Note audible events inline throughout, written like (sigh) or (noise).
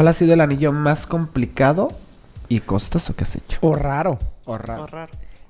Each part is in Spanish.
¿Cuál ha sido el anillo más complicado y costoso que has hecho? O raro. O raro.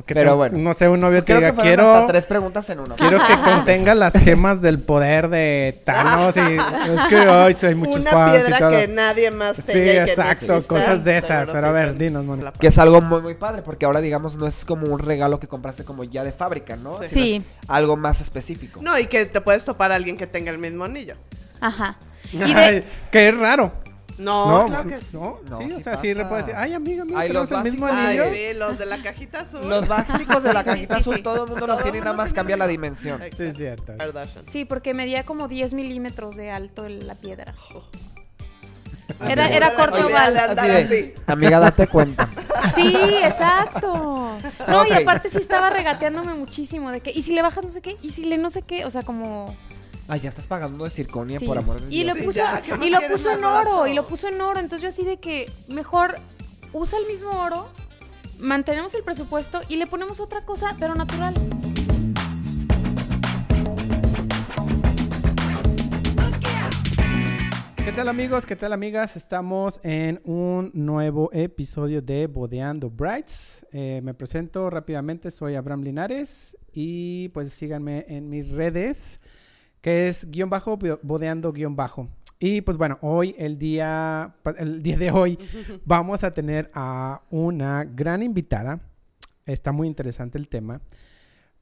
Pero bueno. No sé, un novio que diga, que quiero... hasta tres preguntas en uno. Quiero que (laughs) contenga las gemas del poder de Thanos y (laughs) es que hoy hay muchos Una fans y piedra todo. que nadie más Sí, tenga no exacto, cosas de esas. Pero a sí, ver, dinos, Moni. La- Que es algo muy, muy padre, porque ahora, digamos, no es como un regalo que compraste como ya de fábrica, ¿no? Sí. Sino Sí. es algo más específico. No, y que te puedes topar a alguien que tenga el mismo anillo. Ajá. (laughs) Y de- Ay, que es raro. No, No, claro que no, No, sí, o sí sea, sí le puedes decir, ay, amiga, mira, Ay, los el mismo básicos. Ay, anillo. sí, los de la cajita azul. Los básicos de la Sí, cajita sí, azul, sí. todo el mundo los tiene, nada más tiene cambia el la dimensión. Exacto. Sí, es cierto. Sí, porque medía como 10 milímetros de alto el- la piedra. Era, era corto oval. amiga, date cuenta. (laughs) Sí, exacto. No, y aparte sí estaba regateándome muchísimo de que, ¿y si le bajas no sé qué? ¿Y si le no sé qué? O sea, como... Ay, ya estás pagando de circonia, sí. por amor de Y lo Dios. Sí, puso, ya, ¿qué más y lo puso en oro, barato? y lo puso en oro. Entonces yo así de que mejor usa el mismo oro, mantenemos el presupuesto y le ponemos otra cosa, pero natural. ¿Qué tal amigos? ¿Qué tal amigas? Estamos en un nuevo episodio de Bodeando Brights. Eh, me presento rápidamente, soy Abraham Linares y pues síganme en mis redes, que es guion bajo, bo- bodeando guion bajo. Y pues bueno, hoy, el día, el día de hoy, (laughs) vamos a tener a una gran invitada. Está muy interesante el tema,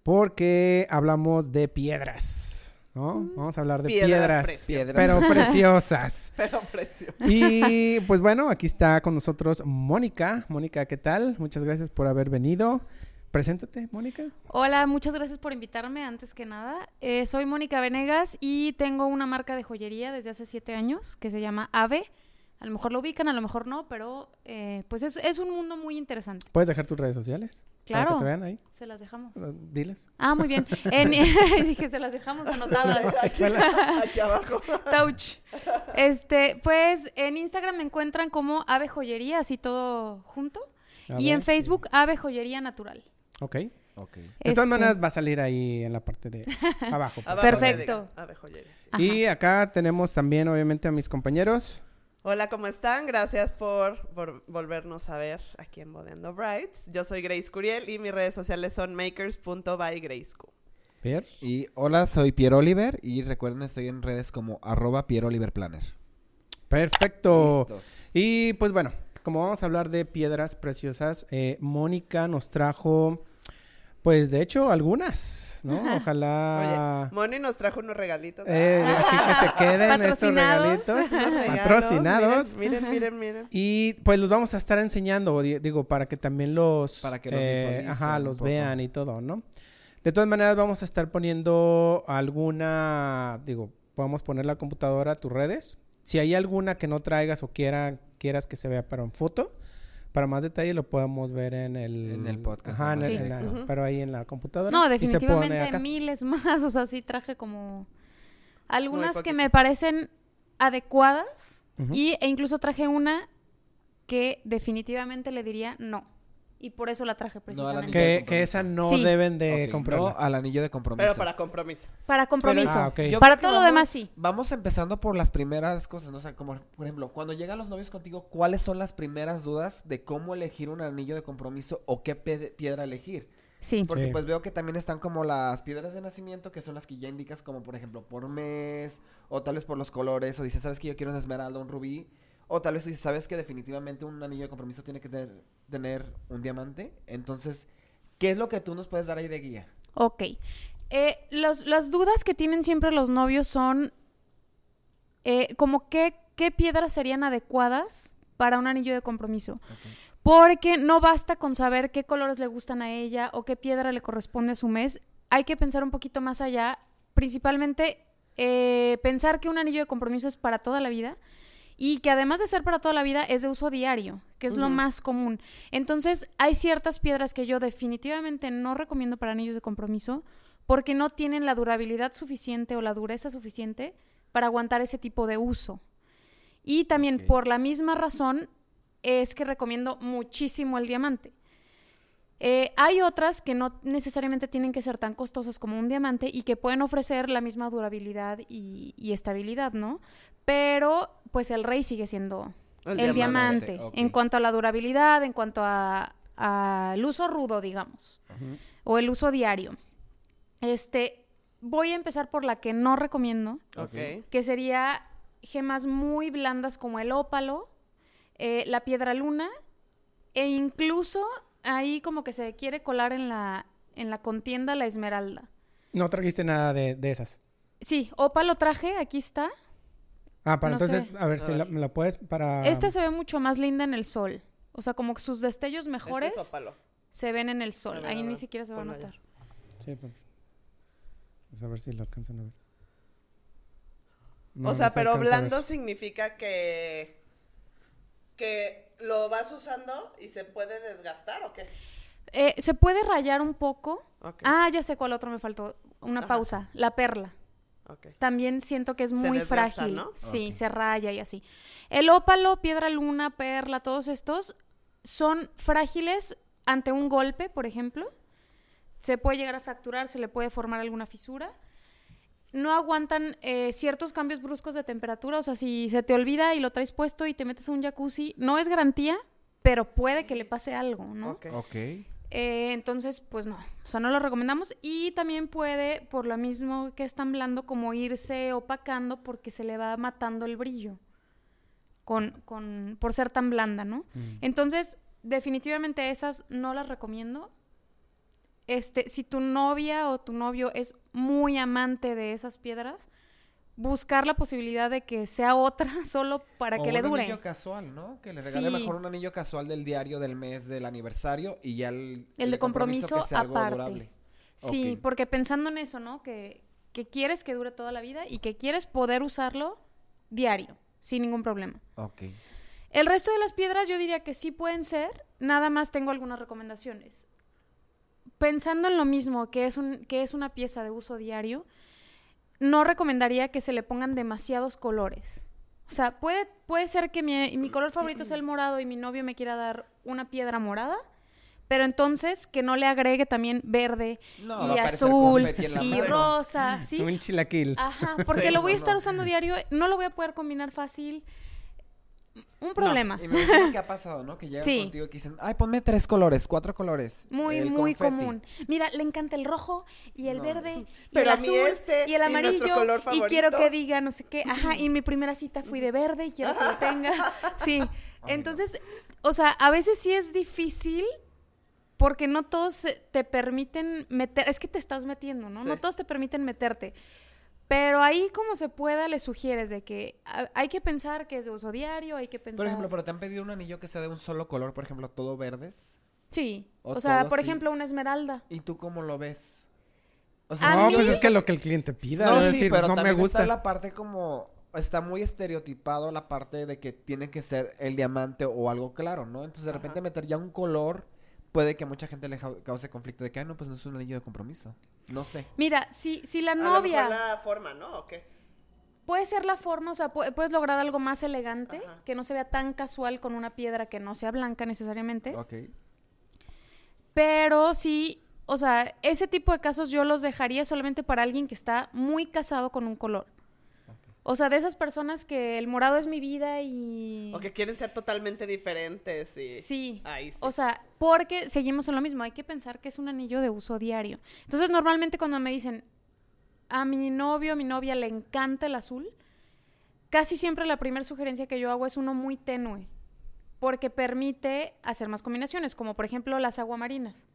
porque hablamos de piedras, ¿no? Vamos a hablar de Piedras piedras, preciosas. Pero (laughs) preciosas. Pero precio. Y pues bueno, aquí está con nosotros Mónica. Mónica, ¿qué tal? Muchas gracias por haber venido. Preséntate, Mónica. Hola, muchas gracias por invitarme antes que nada. Eh, soy Mónica Venegas y tengo una marca de joyería desde hace siete años que se llama Ave. A lo mejor lo ubican, a lo mejor no, pero eh, pues es, es un mundo muy interesante. ¿Puedes dejar tus redes sociales? Para Claro. que te vean ahí. Se las dejamos. Eh, Diles. Ah, muy bien. (laughs) En- (laughs) dije, se las dejamos anotadas. (laughs) Aquí, aquí abajo. Touch. Este, pues en Instagram me encuentran como Ave Joyería, así todo junto. A y ver, en Facebook, Ave Joyería Natural. Ok. De Este, todas maneras va a salir ahí en la parte de (laughs) abajo. pues. Perfecto. Y acá tenemos también, obviamente, a mis compañeros. Hola, ¿cómo están? Gracias por, por volvernos a ver aquí en Bodeando Brights. Yo soy Grace Curiel y mis redes sociales son makers.bygracecu. Pierre. Y hola, soy Pierre Oliver y recuerden, estoy en redes como arroba Pierre Oliver Planner. Perfecto. Listos. Y pues bueno, como vamos a hablar de piedras preciosas, eh, Mónica nos trajo, pues de hecho, algunas, ¿no? Ojalá... Oye, Moni nos trajo unos regalitos. Eh, así que se queden estos Patrocinados. regalitos patrocinados. Miren, miren, miren. Y pues los vamos a estar enseñando, di- digo, para que también los, Para que los eh, visualicen ajá, los vean y todo, ¿no? De todas maneras vamos a estar poniendo alguna, digo, podemos poner la computadora a tus redes. Si hay alguna que no traigas o quiera, quieras que se vea pero en foto, para más detalle lo podemos ver en el, En el podcast, Ajá, en ¿no? el- Sí. en la- Ujú. pero ahí en la computadora. No, y se pone definitivamente miles (laughs) más. O sea, sí traje como algunas que me parecen adecuadas. Y, e incluso traje una que definitivamente le diría no. Y por eso la traje precisamente. que, que esa no Sí. deben de Ok, comprarla. no al anillo de compromiso. Pero para compromiso. Para compromiso. Ah, Para todo lo vamos- demás, sí. Vamos empezando por las primeras cosas, ¿no? O sea, como, por ejemplo, cuando llegan los novios contigo, ¿cuáles son las primeras dudas de cómo elegir un anillo de compromiso o qué piedra elegir? Sí. Porque Sí. pues veo que también están como las piedras de nacimiento, que son las que ya indicas como, por ejemplo, por mes, o tal vez por los colores, o dices, ¿sabes que yo quiero una esmeralda, un rubí? O tal vez dices, ¿sabes que definitivamente un anillo de compromiso tiene que tener, tener un diamante? Entonces, ¿qué es lo que tú nos puedes dar ahí de guía? Ok. Eh, los- las dudas que tienen siempre los novios son eh, como qué, qué piedras serían adecuadas para un anillo de compromiso. Porque no basta con saber qué colores le gustan a ella o qué piedra le corresponde a su mes. Hay que pensar un poquito más allá. Principalmente, eh, pensar que un anillo de compromiso es para toda la vida y que además de ser para toda la vida es de uso diario, que es lo más común. Entonces, hay ciertas piedras que yo definitivamente no recomiendo para anillos de compromiso porque no tienen la durabilidad suficiente o la dureza suficiente para aguantar ese tipo de uso. Y también por la misma razón es que recomiendo muchísimo el diamante. Eh, hay otras que no necesariamente tienen que ser tan costosas como un diamante y que pueden ofrecer la misma durabilidad y, y estabilidad, ¿no? Pero pues el rey sigue siendo El el, diamante, en cuanto a la durabilidad, en cuanto a al uso rudo, digamos, o el uso diario. Este, voy a empezar por la que no recomiendo, Ok. que sería gemas muy blandas como el ópalo, eh, la piedra luna, e incluso ahí como que se quiere colar en la, en la contienda la esmeralda. No trajiste nada de, de esas. Sí, ópalo traje, aquí está. Ah, para No entonces, sé. a ver, si la- me la puedes para... Esta se ve mucho más linda en el sol. O sea, como que sus destellos mejores Este es se ven en el sol. Ahí ni siquiera se va a notar. Sí, pues. Pues a ver si lo alcanzan a ver. No, o no sea, se pero blando significa que que lo vas usando y se puede desgastar o qué? Eh, ¿Se puede rayar un poco? Ah, ya sé cuál otro me faltó. Una Ajá. pausa. La perla. También siento que es muy desgasta, frágil. ¿no? Sí, se raya y así. El ópalo, piedra luna, perla, todos estos son frágiles ante un golpe, por ejemplo. Se puede llegar a fracturar, se le puede formar alguna fisura. No aguantan eh, ciertos cambios bruscos de temperatura. O sea, si se te olvida y lo traes puesto y te metes a un jacuzzi, no es garantía, pero puede que le pase algo, ¿no? Ok. Ok. Eh, entonces, pues no, o sea, no lo recomendamos. Y también puede, por lo mismo que es tan blando, como irse opacando porque se le va matando el brillo. Con, con, por ser tan blanda, ¿no? Mm. Entonces, definitivamente esas no las recomiendo. Este, si tu novia o tu novio es muy amante de esas piedras, buscar la posibilidad de que sea otra (laughs) solo para O que le un dure. anillo casual, ¿no? Que le regale Sí. mejor un anillo casual del diario del mes del aniversario y ya el, El de compromiso que sea algo aparte. durable. Sí, porque pensando en eso, ¿no? Que, que quieres que dure toda la vida y que quieres poder usarlo diario, sin ningún problema. Ok. El resto de las piedras yo diría que sí pueden ser, nada más tengo algunas recomendaciones. Pensando en lo mismo, que es, un, que es una pieza de uso diario, no recomendaría que se le pongan demasiados colores. O sea, puede, puede ser que mi, mi color favorito sea el morado y mi novio me quiera dar una piedra morada, pero entonces que no le agregue también verde No, y azul y mano. rosa, (laughs) ¿sí? Un chilaquil. Ajá, porque Sí, lo voy a estar no. usando diario, no lo voy a poder combinar fácil. Un problema. Y me imagino que ha (laughs) pasado, ¿no? Que llegan Sí. contigo y que dicen, ay, ponme tres colores, cuatro colores. Muy, el muy confeti". común. Mira, le encanta el rojo y el No. verde y Pero el a mí azul este y el y nuestro amarillo color y quiero que diga no sé qué. Ajá, y mi primera cita fui de verde y quiero que lo tenga. (laughs) Sí. no. Entonces, o sea, a veces sí es difícil porque no todos se- te permiten meter, es que te estás metiendo, ¿no? Sí. No todos te permiten meterte. Pero ahí como se pueda le sugieres de que hay que pensar que es de uso diario, hay que pensar... Por ejemplo, pero te han pedido un anillo que sea de un solo color, por ejemplo, todo verdes. Sí. o O, sea, por así. ejemplo, una esmeralda. ¿Y tú cómo lo ves? O no, mí- pues es que lo que el cliente pida. No, es sí, decir, pero no me también gusta. está la parte como... Está muy estereotipado la parte de que tiene que ser el diamante o algo claro, ¿no? Entonces, de repente Ajá. meter ya un color puede que a mucha gente le cause conflicto de que, no, pues no es un anillo de compromiso. No sé. Mira, si, si la A lo novia... mejor la forma, ¿no? ¿O qué? Puede ser la forma, o sea, pu- puedes lograr algo más elegante, Ajá. que no se vea tan casual con una piedra que no sea blanca necesariamente. Ok. Pero sí, o sea, ese tipo de casos yo los dejaría solamente para alguien que está muy casado con un color. O sea, de esas personas que el morado es mi vida y... O que quieren ser totalmente diferentes y... Sí. Ahí sí. O sea, porque seguimos en lo mismo, hay que pensar que es un anillo de uso diario. Entonces, normalmente cuando me dicen, a mi novio, mi novia le encanta el azul, casi siempre la primera sugerencia que yo hago es uno muy tenue, porque permite hacer más combinaciones, como por ejemplo las aguamarinas,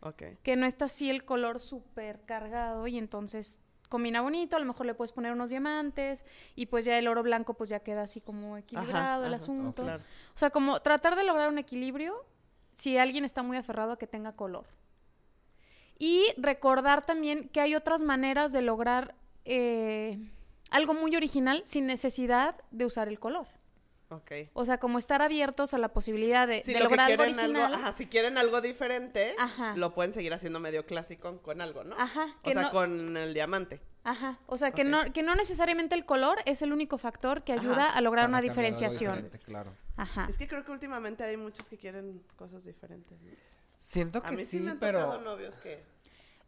Ok. que no está así el color súper cargado y entonces combina bonito, a lo mejor le puedes poner unos diamantes y pues ya el oro blanco pues ya queda así como equilibrado el ajá, asunto. Claro. O sea, como tratar de lograr un equilibrio si alguien está muy aferrado a que tenga color. Y recordar también que hay otras maneras de lograr eh, algo muy original sin necesidad de usar el color. Ok. O sea, como estar abiertos a la posibilidad de, Si de lo que lograr algo quieren algo, original. ajá, si quieren algo diferente, Ajá. lo pueden seguir haciendo medio clásico con algo, ¿no? Ajá, O que sea, no- con el diamante. Ajá, o sea, que, no, que no necesariamente el color es el único factor que ayuda Ajá, a lograr Para una diferenciación. claro. Ajá. Es que creo que últimamente hay muchos que quieren cosas diferentes. ¿no? Siento A que mí sí, sí, me han pero... tocado novios que...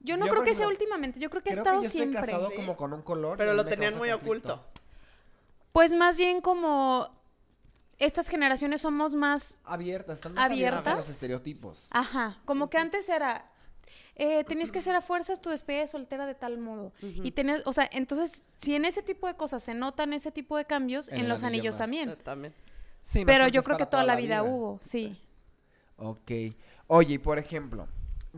Yo no Yo, creo que sea últimamente, yo creo que ha estado que yo estoy siempre. casado Sí. como con un color. Pero a lo tenían muy conflicto. oculto. Pues más bien como estas generaciones somos más Abiertas, están más abiertas a los estereotipos. Ajá, como que antes era, eh, tenías que hacer a fuerzas tu despedida de soltera de tal modo. Y tenías, o sea, entonces, si en ese tipo de cosas se notan ese tipo de cambios, En los anillo anillos más. también. Eh, También. Sí, Pero yo creo que toda la vida, hubo, sí. Ok. Oye, y por ejemplo,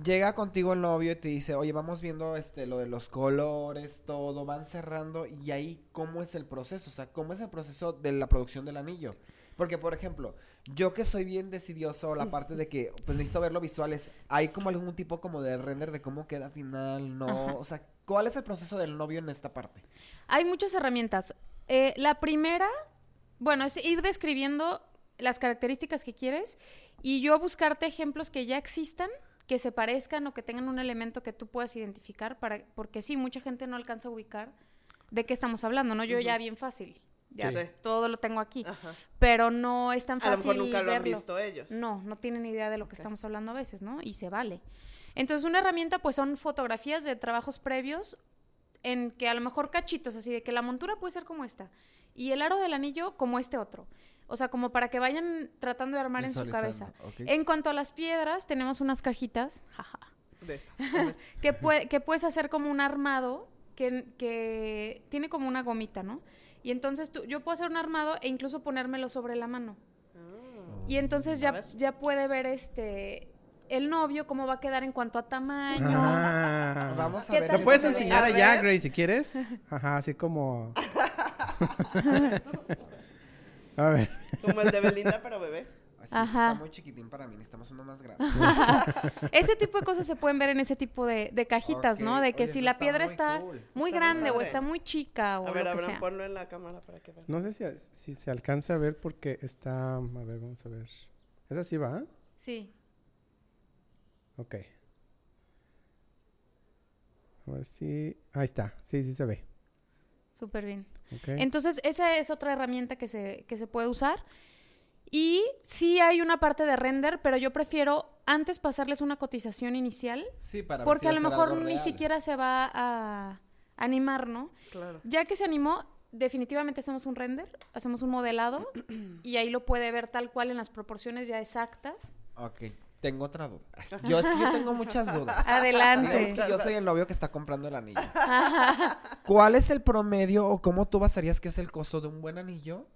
llega contigo el novio y te dice, oye, vamos viendo este lo de los colores, todo, van cerrando, y ahí, ¿cómo es el proceso? O sea, ¿cómo es el proceso de la producción del anillo? Porque, por ejemplo, yo que soy bien decidioso, la parte de que, pues necesito verlo visuales, ¿hay como algún tipo como de render de cómo queda final? No, Ajá. o sea, ¿cuál es el proceso del novio en esta parte? Hay muchas herramientas. Eh, la primera, bueno, es ir describiendo las características que quieres y yo buscarte ejemplos que ya existan, que se parezcan o que tengan un elemento que tú puedas identificar, para, porque sí, mucha gente no alcanza a ubicar de qué estamos hablando, ¿no? Yo ya bien fácil, ya Sí. todo lo tengo aquí, Ajá. pero no es tan A lo fácil mejor nunca lo han verlo. visto ellos. No, no tienen idea de lo que Ok. estamos hablando a veces, ¿no? Y se vale. Entonces, una herramienta, pues, son fotografías de trabajos previos en que a lo mejor cachitos, así de que la montura puede ser como esta y el aro del anillo como este otro. O sea, como para que vayan tratando de armar en su cabeza. Visualizando, ok. En cuanto a las piedras, tenemos unas cajitas, jaja, De esas. (laughs) Que, pue- que puedes hacer como un armado que, que tiene como una gomita, ¿no? Y entonces tú, yo puedo hacer un armado e incluso ponérmelo sobre la mano. Ah. Y entonces ya, ya puede ver este el novio cómo va a quedar en cuanto a tamaño. Ah. (laughs) Vamos a ¿Qué ver. ¿Te puedes enseñar A allá. Grace, si quieres? (laughs) Ajá, así como... (laughs) A ver. Como el de Belinda, pero bebé. Así Ajá. Está muy chiquitín para mí, necesitamos uno más grande. (laughs) Ese tipo de cosas se pueden ver en ese tipo de, de cajitas, ¿no? De que oye, si la está piedra muy está cool. muy Está muy grande o está muy chica o A ver, lo que Abraham, sea. ponlo en la cámara para que vean. No sé si, si se alcanza a ver porque está... A ver, vamos a ver. ¿Es así, va? Sí. Ok. A ver si... Ahí está. Sí, sí se ve. Súper bien. Entonces, esa es otra herramienta que se, que se puede usar. Y sí hay una parte de render, pero yo prefiero antes pasarles una cotización inicial, Sí, para ver porque si a lo mejor ni real. siquiera se va a animar, ¿no? Claro. Ya que se animó, definitivamente hacemos un render, hacemos un modelado (clears throat) y ahí lo puede ver tal cual en las proporciones ya exactas. Ok, tengo otra duda. Yo es que yo tengo muchas dudas. (laughs) Adelante. Digamos que yo soy el novio que está comprando el anillo. ¿Cuál es el promedio o cómo tú basarías que es el costo de un buen anillo?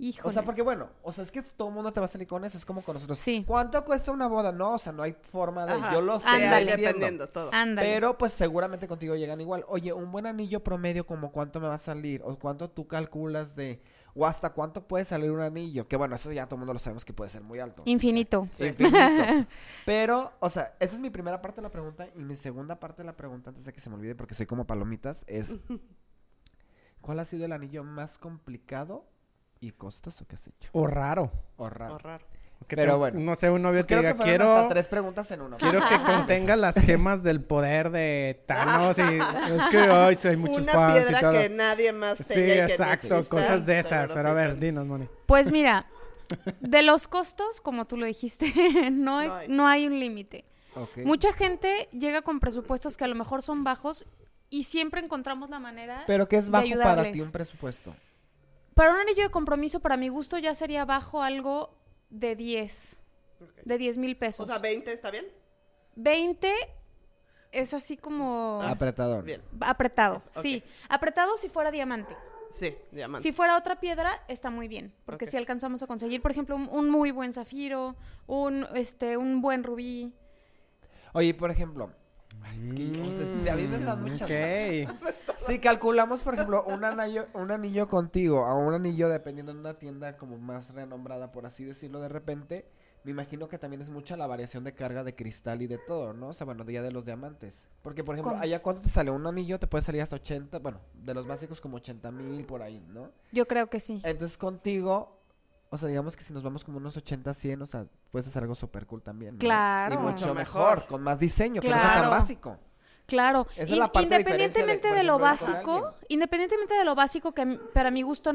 Híjole. O sea, porque bueno, o sea, es que todo el mundo te va a salir con eso, es como con nosotros. Sí. ¿Cuánto cuesta una boda? No, o sea, no hay forma de, Ajá. yo lo sé, Sí, Ándale. dependiendo todo. Ándale. Pero pues seguramente contigo llegan igual. Oye, un buen anillo promedio, como cuánto me va a salir? ¿O cuánto tú calculas de... O hasta cuánto puede salir un anillo? Que bueno, eso ya todo el mundo lo sabemos que puede ser muy alto. Infinito. O sea, infinito. (laughs) Pero, o sea, esa es mi primera parte de la pregunta. Y mi segunda parte de la pregunta, antes de que se me olvide, porque soy como palomitas, es... (laughs) ¿Cuál ha sido el anillo más complicado y costoso que has hecho? O raro. O raro. O raro. Que Pero te- bueno. No sé, un novio que diga, que quiero... hasta tres preguntas en uno. Quiero que (laughs) contenga las gemas del poder de Thanos y es que hoy hay muchos Una fans y piedra todo. que nadie más tenga Sí, y exacto, cosas de esas. Pero a ver, dinos, Moni. Pues mira, (laughs) de los costos, como tú lo dijiste, (laughs) no hay, No hay. no hay un límite. Mucha gente llega con presupuestos que a lo mejor son bajos y siempre encontramos la manera. Pero ¿qué es bajo para ti un presupuesto? Para un anillo de compromiso, para mi gusto, ya sería bajo algo de 10. Ok. De 10 mil pesos. O sea, 20 está bien. 20 es así como Apretador. Bien. apretado. Sí, apretado si fuera diamante. Sí, diamante. Si fuera otra piedra, está muy bien. Porque si alcanzamos a conseguir, por ejemplo, un, un muy buen zafiro, un, este, un buen rubí. Oye, por ejemplo... ay, es que, o sea, si a mí me están muchas Ok. (laughs) Si calculamos, por ejemplo, un anillo, un anillo contigo a un anillo dependiendo de una tienda como más renombrada, por así decirlo, de repente, me imagino que también es mucha la variación de carga de cristal y de todo, ¿no? O sea, bueno, de ya de los diamantes. Porque, por ejemplo, ¿Cómo? allá cuánto te sale un anillo, te puede salir hasta 80, bueno, de los básicos como 80 mil por ahí, ¿no? Yo creo que sí. Entonces contigo, o sea, digamos que si nos vamos como unos 80, 100, o sea, puedes hacer algo súper cool también. ¿no? Claro. Y mucho mejor, mejor. con más diseño, que no sea tan Claro. básico. Claro. Esa es la parte de diferencia de, independientemente de, lo ejemplo, básico, independientemente de lo básico que para mi gusto,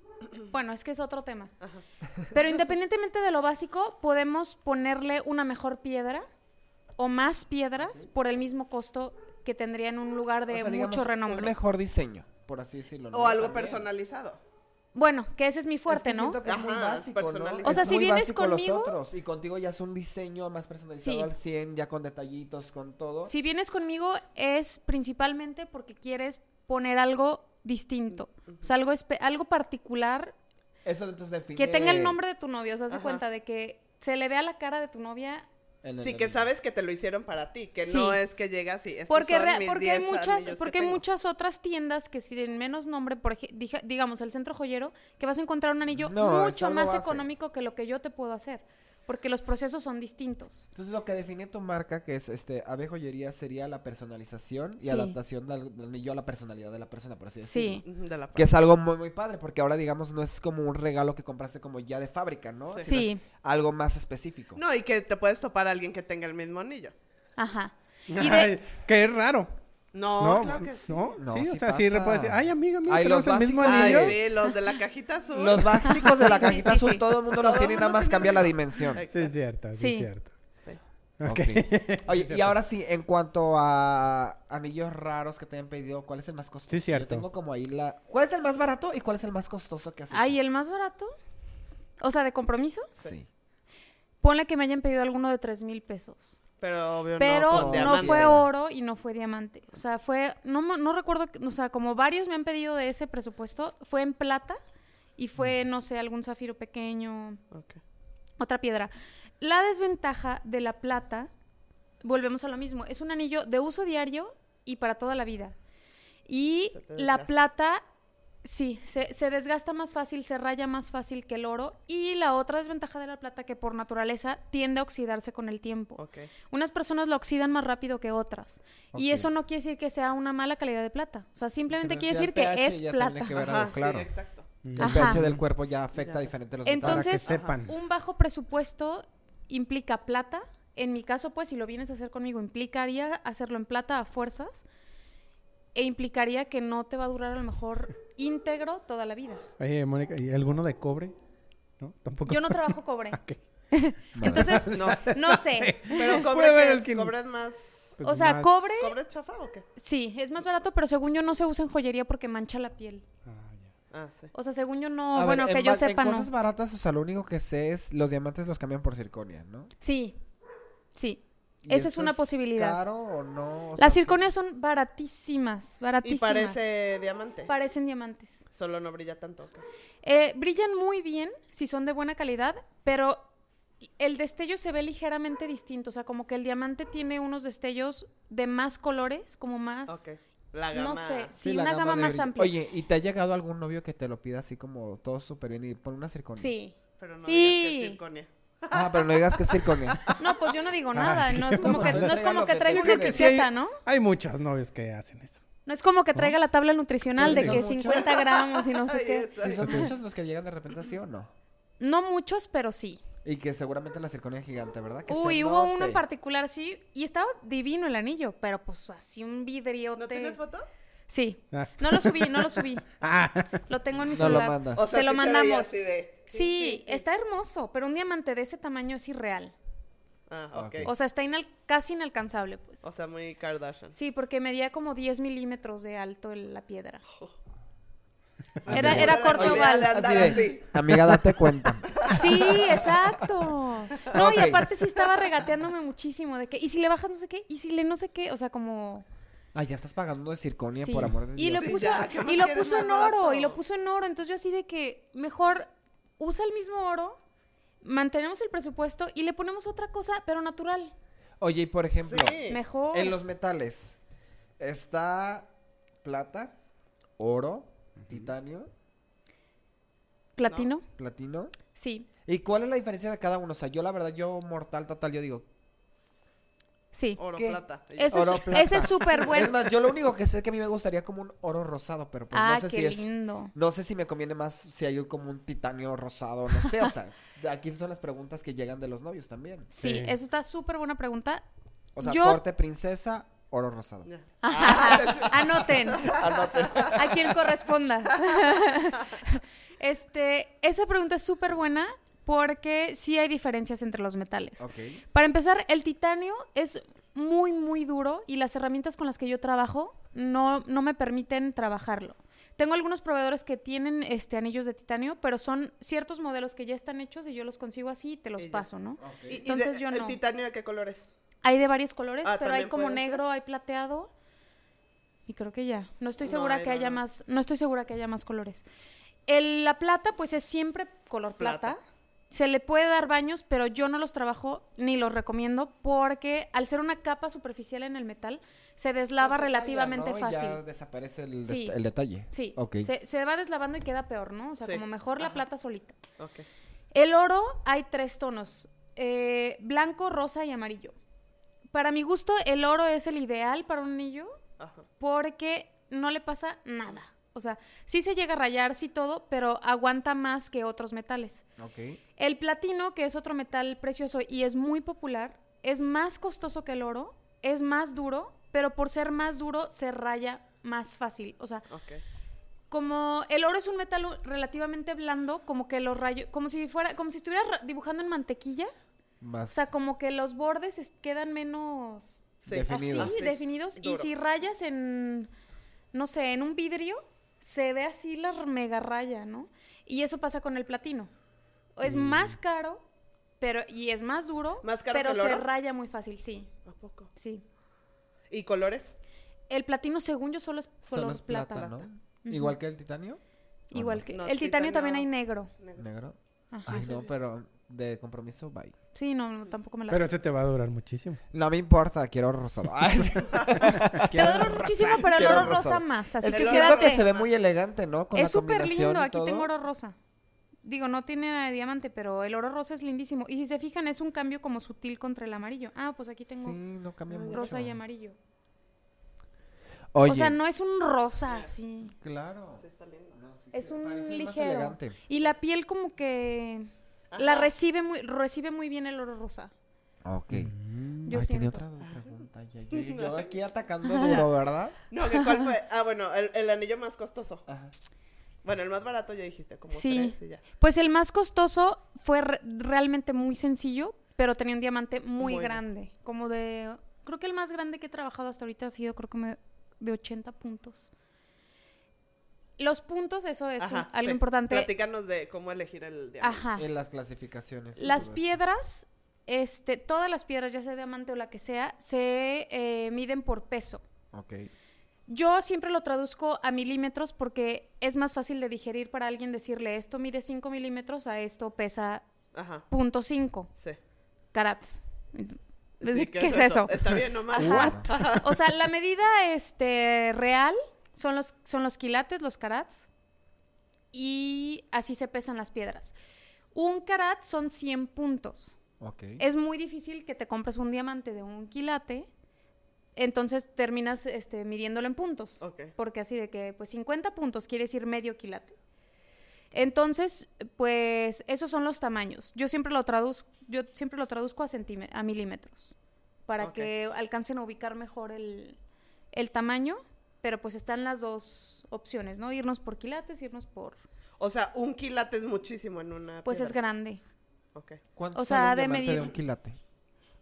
(clears throat) bueno, es que es otro tema. (laughs) Pero independientemente de lo básico, podemos ponerle una mejor piedra o más piedras por el mismo costo que tendría en un lugar de O sea, digamos, mucho renombre. Un mejor diseño, por así decirlo. ¿no? O algo También. personalizado. Bueno, que ese es mi Es fuerte, que ¿no? siento que es muy Ajá, básico, ¿no? personalizado. O sea, Es si muy vienes los conmigo- otros, y contigo ya es un diseño más personalizado Sí. al 100, ya con detallitos, con todo. Si vienes conmigo es principalmente porque quieres poner algo distinto, o sea, algo, espe- algo particular Eso entonces define... que tenga el nombre de tu novio, o sea, Ajá. cuenta de que se le vea la cara de tu novia en el Sí, que sabes que te lo hicieron para ti, que Sí. no es que llegas y Porque, son mis porque hay 10 muchas, porque hay muchas otras tiendas que si tienen menos nombre, por digamos el centro joyero, que vas a encontrar un anillo No, mucho más económico que lo que yo te puedo hacer, porque los procesos son distintos. Entonces lo que define tu marca, que es este Ave Joyería, sería la personalización y Sí. adaptación del, anillo a la personalidad de la persona, por así decirlo. Sí, de la Que es algo muy, muy padre, porque ahora, digamos, no es como un regalo que compraste como ya de fábrica, ¿no? Sí. Sino sí, es algo más específico. No, y que te puedes topar a alguien que tenga el mismo anillo. ajá. (laughs) Y de, Ay, que es raro. No, No, claro que sí. no, No, sí, o sí sea, sí le pasa. puedes decir, ay, amiga, mira, Ay, los el mismo básicos. Ay, anillo. sí, los de la cajita azul. Los básicos de la cajita sí, azul, sí. todo el mundo Todo los tiene nada más tiene cambia la dimensión. Exacto. Sí, es cierto, sí, Sí. es cierto. Sí. Ok. Ok. (laughs) Oye, y ahora sí, en cuanto a anillos raros que te hayan pedido, ¿cuál es el más costoso? Sí, cierto. Yo tengo como ahí la... ¿Cuál es el más barato y cuál es el más costoso que has hecho? ay, el más barato, o sea, de compromiso, Sí. ponle que me hayan pedido alguno de tres mil pesos. Pero obvio Pero no, fue oro y no fue diamante. O sea, fue, no, no recuerdo, o sea, como varios me han pedido de ese presupuesto, fue en plata y fue, no sé, algún zafiro pequeño, otra piedra. La desventaja de la plata, volvemos a lo mismo, es un anillo de uso diario y para toda la vida. Y la plata, sí, se, se desgasta más fácil, se raya más fácil que el oro. Y la otra desventaja de la plata, que por naturaleza tiende a oxidarse con el tiempo. Ok. Unas personas lo oxidan más rápido que otras. Y eso no quiere decir que sea una mala calidad de plata. O sea, simplemente quiere decir que es ya plata. tiene que ver Ajá, algo, claro. sí, exacto. El Ajá. pH del cuerpo ya afecta Ya. diferente los Entonces- que sepan. Un bajo presupuesto implica plata. En mi caso, pues, si lo vienes a hacer conmigo, implicaría hacerlo en plata a fuerzas. E implicaría que no te va a durar a lo mejor íntegro toda la vida. Oye, Mónica, ¿y alguno de cobre? ¿No? Tampoco. Yo no trabajo (laughs) cobre. Ok. (laughs) Entonces, (laughs) No. no sé. Pero cobre que es, que- cobre es más... Pues O sea, más- cobre, ¿Cobre es chafa o qué? sí, es más barato, pero según yo no se usa en joyería porque mancha la piel. Ah, ya. Ah, sí. O sea, según yo no, A ver, bueno, en que yo sepa, En no. cosas baratas, o sea, lo único que sé es los diamantes los cambian por circonia, ¿no? Sí, sí. ¿Y Esa es una posibilidad. ¿Caro o no? O Las sea, circonias son baratísimas, Y baratísimas. parece diamante. Parecen diamantes. Solo no brilla tanto. ok. Eh, brillan muy bien si son de buena calidad, pero el destello se ve ligeramente distinto. O sea, como que el diamante tiene unos destellos de más colores, como más... Ok. La gama... No sé, sí, la una gama, más amplia. Oye, ¿y te ha llegado algún novio que te lo pida así como todo súper bien y pon una circonia? Sí. Pero no Sí. digas que es circonia. Ah, pero no digas que es circonia. No, pues yo no digo Ah, nada. No es como que, no es traiga como lo que que traiga tenga. una sí etiqueta, ¿no? Hay muchos novios que hacen eso. No es como que traiga la tabla nutricional Pues de que son muchos. 50 gramos y no sé qué. ¿Sí son muchos los que llegan de repente así o no? No muchos, pero sí. Y que seguramente la circonia es gigante, ¿verdad? Que se Uy, hubo uno en particular, sí, y estaba divino el anillo, pero pues así un vidriote. ¿No tienes foto? Sí. Ah. No lo subí, no lo subí. (laughs) Ah, Lo tengo en mi No lo celular. manda. O sea, Se lo mandamos. así de... Sí, está hermoso, pero un diamante de ese tamaño es irreal. Ah, ok. Ok. O sea, está inal- casi inalcanzable, pues. O sea, muy Kardashian. Sí, porque medía como 10 milímetros de alto el- la piedra. Así Era, era idea oval. Así de, amiga, date cuenta. (laughs) Sí, exacto. No, y aparte sí estaba regateándome muchísimo de que, ¿y si le bajas no sé qué? ¿Y si le no sé qué? O sea, como... Ay, ya estás pagando de circonia, Sí. por amor de y Dios. lo Sí, puso, ya, ¿qué más y lo puso en oro, barato? y lo puso en oro. Entonces yo así de que mejor usa el mismo oro, mantenemos el presupuesto y le ponemos otra cosa, pero natural. Oye, y por ejemplo, Sí. Mejor. en los metales, está plata, oro, titanio, ¿Platino? platino. Sí, ¿Y cuál es la diferencia de cada uno? O sea, yo la verdad, yo mortal total, yo digo, sí. Oro, ¿Qué? plata. Ese Oro, es, plata. ese es súper Es bueno. más, yo lo único que sé es que a mí me gustaría como un oro rosado, pero pues ah, no sé qué si es... lindo. No sé si me conviene más si hay como un titanio rosado, no sé, o sea, aquí son las preguntas que llegan de los novios también. Sí, Sí. eso está súper buena pregunta. O sea, Yo- corte princesa, oro rosado. (laughs) Anoten. Anoten. A quien corresponda. (laughs) este, esa pregunta es súper buena porque sí hay diferencias entre los metales. Para empezar, el titanio es muy, muy duro y las herramientas con las que yo trabajo no, no me permiten trabajarlo. Tengo algunos proveedores que tienen este anillos de titanio, pero son ciertos modelos que ya están hechos y yo los consigo así y te los paso, ¿no? Y Entonces de- yo ¿El no. titanio de qué color es? Hay de varios colores, Ah, pero hay ¿también como ser? negro, hay plateado. Y creo que ya. No estoy segura que no, haya no. más, no estoy segura que haya más colores. El- la plata, pues es siempre color plata. Plata. Se le puede dar baños, pero yo no los trabajo ni los recomiendo porque al ser una capa superficial en el metal, se deslava No se relativamente talla, ¿no? Y fácil. Ya desaparece el, Sí. el detalle. Sí, Ok. se, se va deslavando y queda peor, ¿no? O sea, Sí. como mejor la Ajá. plata solita. El oro hay tres tonos, eh, blanco, rosa y amarillo. Para mi gusto, el oro es el ideal para un anillo Ajá. porque no le pasa nada. O sea, sí se llega a rayar, sí todo, pero aguanta más que otros metales. Ok. El platino, que es otro metal precioso y es muy popular, es más costoso que el oro, es más duro, pero por ser más duro se raya más fácil. O sea, como el oro es un metal relativamente blando, como que los rayos, como si fuera, como si estuvieras ra- dibujando en mantequilla, Más. o sea, como que los bordes es- quedan menos Sí. Definidos. así, definidos, y duro. si rayas en, no sé, en un vidrio, se ve así la mega raya, ¿no? Y eso pasa con el platino. Es más caro, pero y es más duro, ¿Más caro pero que el se raya muy fácil, sí, ¿A poco? sí. ¿Y colores? El platino, según yo, solo es Solo color es plata. plata, ¿no? Igual que el titanio. ¿O Igual no? que No, el titanio también titanio- hay negro. Negro. Negro. Ajá. Ay, no, pero de compromiso, bye. Sí, no, no, tampoco me la. Pero ese te va a durar muchísimo. No me importa, quiero rosado. (laughs) Te va a durar muchísimo, pero el oro rosa más. Así es que siento que se ve muy elegante, ¿no? Con es súper lindo. Aquí todo. tengo oro rosa. Digo, no tiene nada de diamante, pero el oro rosa es lindísimo. Y si se fijan, es un cambio como sutil contra el amarillo. Ah, pues aquí tengo Sí, no cambia mucho. rosa y amarillo. Oye, O sea, no es un rosa así. claro. Es un parece más ligero. elegante. Y la piel como que la recibe muy, recibe muy bien el oro rosa. Ok. Mm. Yo Ay, otra pregunta. ya, (laughs) Yo, yo aquí atacando duro, ¿verdad? No, ¿qué cuál fue? (laughs) Ah, bueno, el, el anillo más costoso. Ajá. Bueno, el más barato ya dijiste, como Sí. tres y ya. Pues el más costoso fue re- realmente muy sencillo, pero tenía un diamante muy, Muy grande. Como de. Creo que el más grande que he trabajado hasta ahorita ha sido, creo que me- de 80 puntos. Los puntos, eso es un- algo sí. importante. Platícanos de cómo elegir el diamante. Ajá. En las clasificaciones. Las piedras, este, todas las piedras, ya sea diamante o la que sea, se eh, miden por peso. Ok. Yo siempre lo traduzco a milímetros porque es más fácil de digerir para alguien decirle esto mide 5 milímetros a esto pesa Ajá. punto .5 Sí. carats. Sí, ¿Qué, es eso? Está bien, nomás. O sea, la medida este, real son los, son los quilates, los carats, y así se pesan las piedras. Un carat son 100 puntos. Ok. Es muy difícil que te compres un diamante de un quilate, entonces terminas este, midiéndolo en puntos. Ok. Porque así de que, pues 50 puntos quiere decir medio quilate. Entonces, pues esos son los tamaños. Yo siempre lo traduzco, yo siempre lo traduzco a, a milímetros para que alcancen a ubicar mejor el, el tamaño, pero pues están las dos opciones, ¿no? Irnos por quilates, irnos por... O sea, un quilate es muchísimo en una Pues es grande. Ok. ¿Cuánto o sale sea, un de medir- un quilate?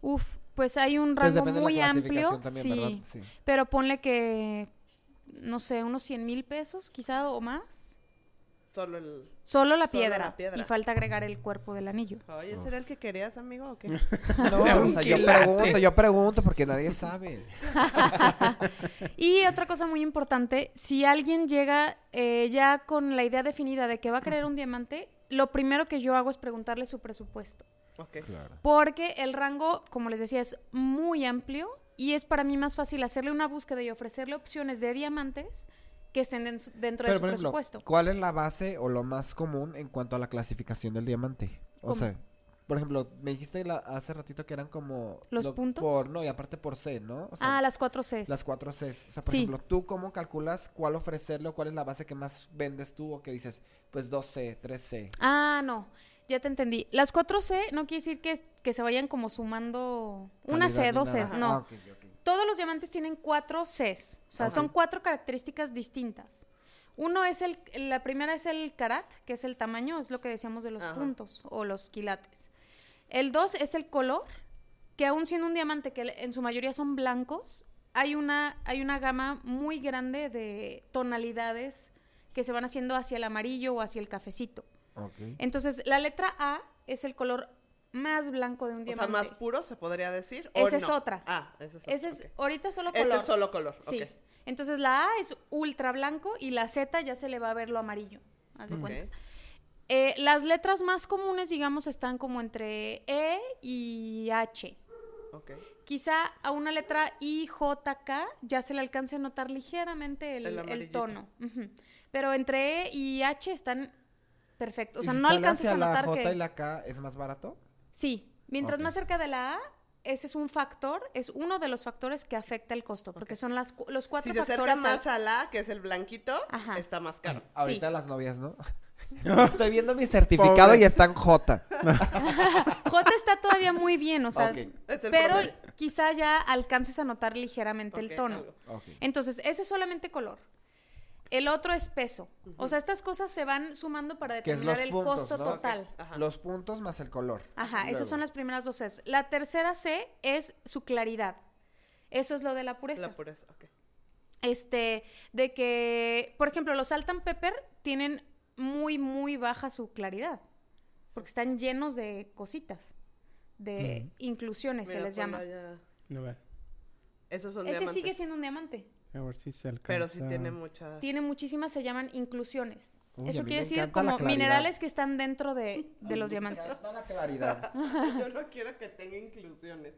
Uf, pues hay un Pues rango de muy la amplio. también, sí. Sí. pero ponle que, no sé, unos 100 mil pesos quizá o más. Solo el... Solo la Solo piedra. la piedra. Y falta agregar el cuerpo del anillo. Oye, ¿ese era el que querías, amigo, o qué? (laughs) No, o sea, yo pregunto, yo pregunto porque nadie (laughs) sabe. (laughs) Y otra cosa muy importante, si alguien llega eh, ya con la idea definida de que va a querer un diamante, lo primero que yo hago es preguntarle su presupuesto. Ok. Claro. Porque el rango, como les decía, es muy amplio y es para mí más fácil hacerle una búsqueda y ofrecerle opciones de diamantes que estén den- dentro de Pero, su por ejemplo, presupuesto. ¿cuál es la base o lo más común en cuanto a la clasificación del diamante? O ¿Cómo? sea, por ejemplo, me dijiste la- hace ratito que eran como... ¿Los lo- puntos? Por, no, y aparte por C, ¿no? O sea, Ah, las cuatro Cs. las cuatro Cs. O sea, por Sí. ejemplo, ¿tú cómo calculas cuál ofrecerle o cuál es la base que más vendes tú o que dices, pues 2C, 3C? Ah, no. Ya te entendí. Las 4C no quiere decir que, que se vayan como sumando una Calidad C, dos nada. Cs, Ah, no. ok, ok. Todos los diamantes tienen cuatro Cs. O sea, son cuatro características distintas. Uno es el, la primera es el carat, que es el tamaño, es lo que decíamos de los Ajá. puntos o los quilates. El dos es el color, que aún siendo un diamante que en su mayoría son blancos, hay una, hay una gama muy grande de tonalidades que se van haciendo hacia el amarillo o hacia el cafecito. Entonces, la letra A es el color más blanco de un O sea, diamante. más puro se podría decir. ¿o Esa es otra. Ah, esa es otra. Ese es ahorita solo Este color. es solo color. Sí. ok. Entonces la A es ultra blanco y la Z ya se le va a ver lo amarillo. Haz de cuenta. Eh, las letras más comunes, digamos, están como entre E y H. Ok. Quizá a una letra I, J, K ya se le alcance a notar ligeramente el, El el amarillito. tono. Pero entre E y H están perfectos. O ¿Y sea, si no alcanzas a notar la J que... y la K es más barato? Sí, mientras más cerca de la A, ese es un factor, es uno de los factores que afecta el costo, porque son las, cu- los cuatro Si se factores... acerca al- más a la, que es el blanquito, Ajá. está más caro. Ahorita Sí. las novias, (laughs) ¿no? Estoy viendo mi certificado Pobre. y está en J. (laughs) J está todavía muy bien, o sea, pero quizá ya alcances a notar ligeramente el tono. Entonces, ese es solamente color. El otro es peso. O sea, estas cosas se van sumando para determinar el puntos, costo ¿no? total. Los puntos más el color. Ajá, esas son las primeras dos Cs. La tercera C es su claridad. Eso es lo de la pureza. La pureza, ok. Este, de que, por ejemplo, los Salt and Pepper tienen muy, muy baja su claridad. Porque están llenos de cositas. De inclusiones, Mira, se les llama. ver, Esos son Ese diamantes. sigue siendo un diamante. A ver si se alcanza. Pero sí tiene muchas. Tiene muchísimas, se llaman inclusiones. Uy, Eso quiere me decir la como minerales que están dentro de, de los Me diamantes. encanta la claridad. (laughs) Yo no quiero que tenga inclusiones.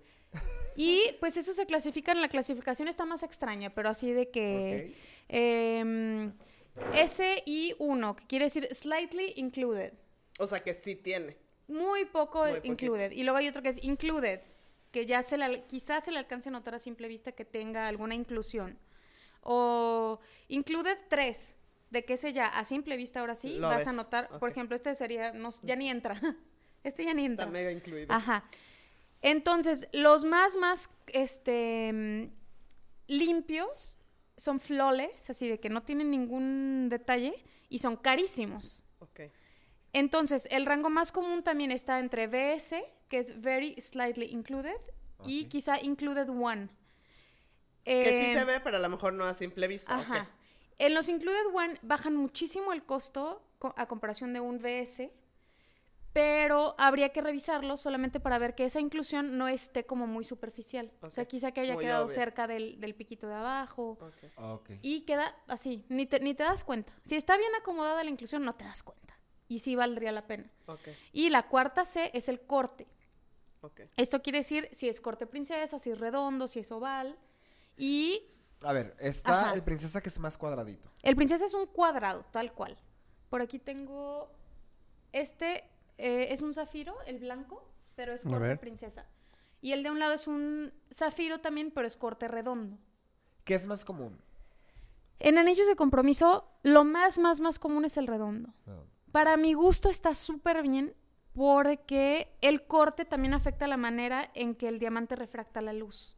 Y pues eso se clasifica, en la clasificación está más extraña, pero así de que Ok. em, SI1, que quiere decir slightly included. O sea que sí tiene. Muy poco Muy poquito. included. Y luego hay otro que es included, que ya se le, quizás se le alcance a notar a simple vista que tenga alguna inclusión. O included 3, de que ese ya a simple vista ahora sí Lo vas a notar, por ejemplo, este sería, no, ya ni entra. (laughs) Este ya ni entra. Está mega incluido. Ajá. Entonces, los más, más, este, mm, limpios son flawless, así de que no tienen ningún detalle y son carísimos. Ok. Entonces, el rango más común también está entre VS, que es Very Slightly Included, y quizá Included One. Que sí Eh, se ve, pero a lo mejor no a simple vista. Ajá. En los Included One bajan muchísimo el costo co- a comparación de un VS, pero habría que revisarlo solamente para ver que esa inclusión no esté como muy superficial. O sea, quizá que haya Muy quedado cerca del, del piquito de abajo Ok. Ok. y queda así, ni te, ni te das cuenta. Si está bien acomodada la inclusión, no te das cuenta. Y sí valdría la pena. Ok. Y la cuarta C es el corte. Ok. Esto quiere decir si es corte princesa, si es redondo, si es oval. Y A ver, está Ajá. el princesa que es más cuadradito. El princesa es un cuadrado, tal cual. Por aquí tengo. Este eh, es un zafiro, el blanco, pero es corte princesa. Y el de un lado es un zafiro también, pero es corte redondo. ¿Qué es más común? En anillos de compromiso, lo más, más, más común es el redondo. Para mi gusto está súper bien porque el corte también afecta la manera en que el diamante refracta la luz.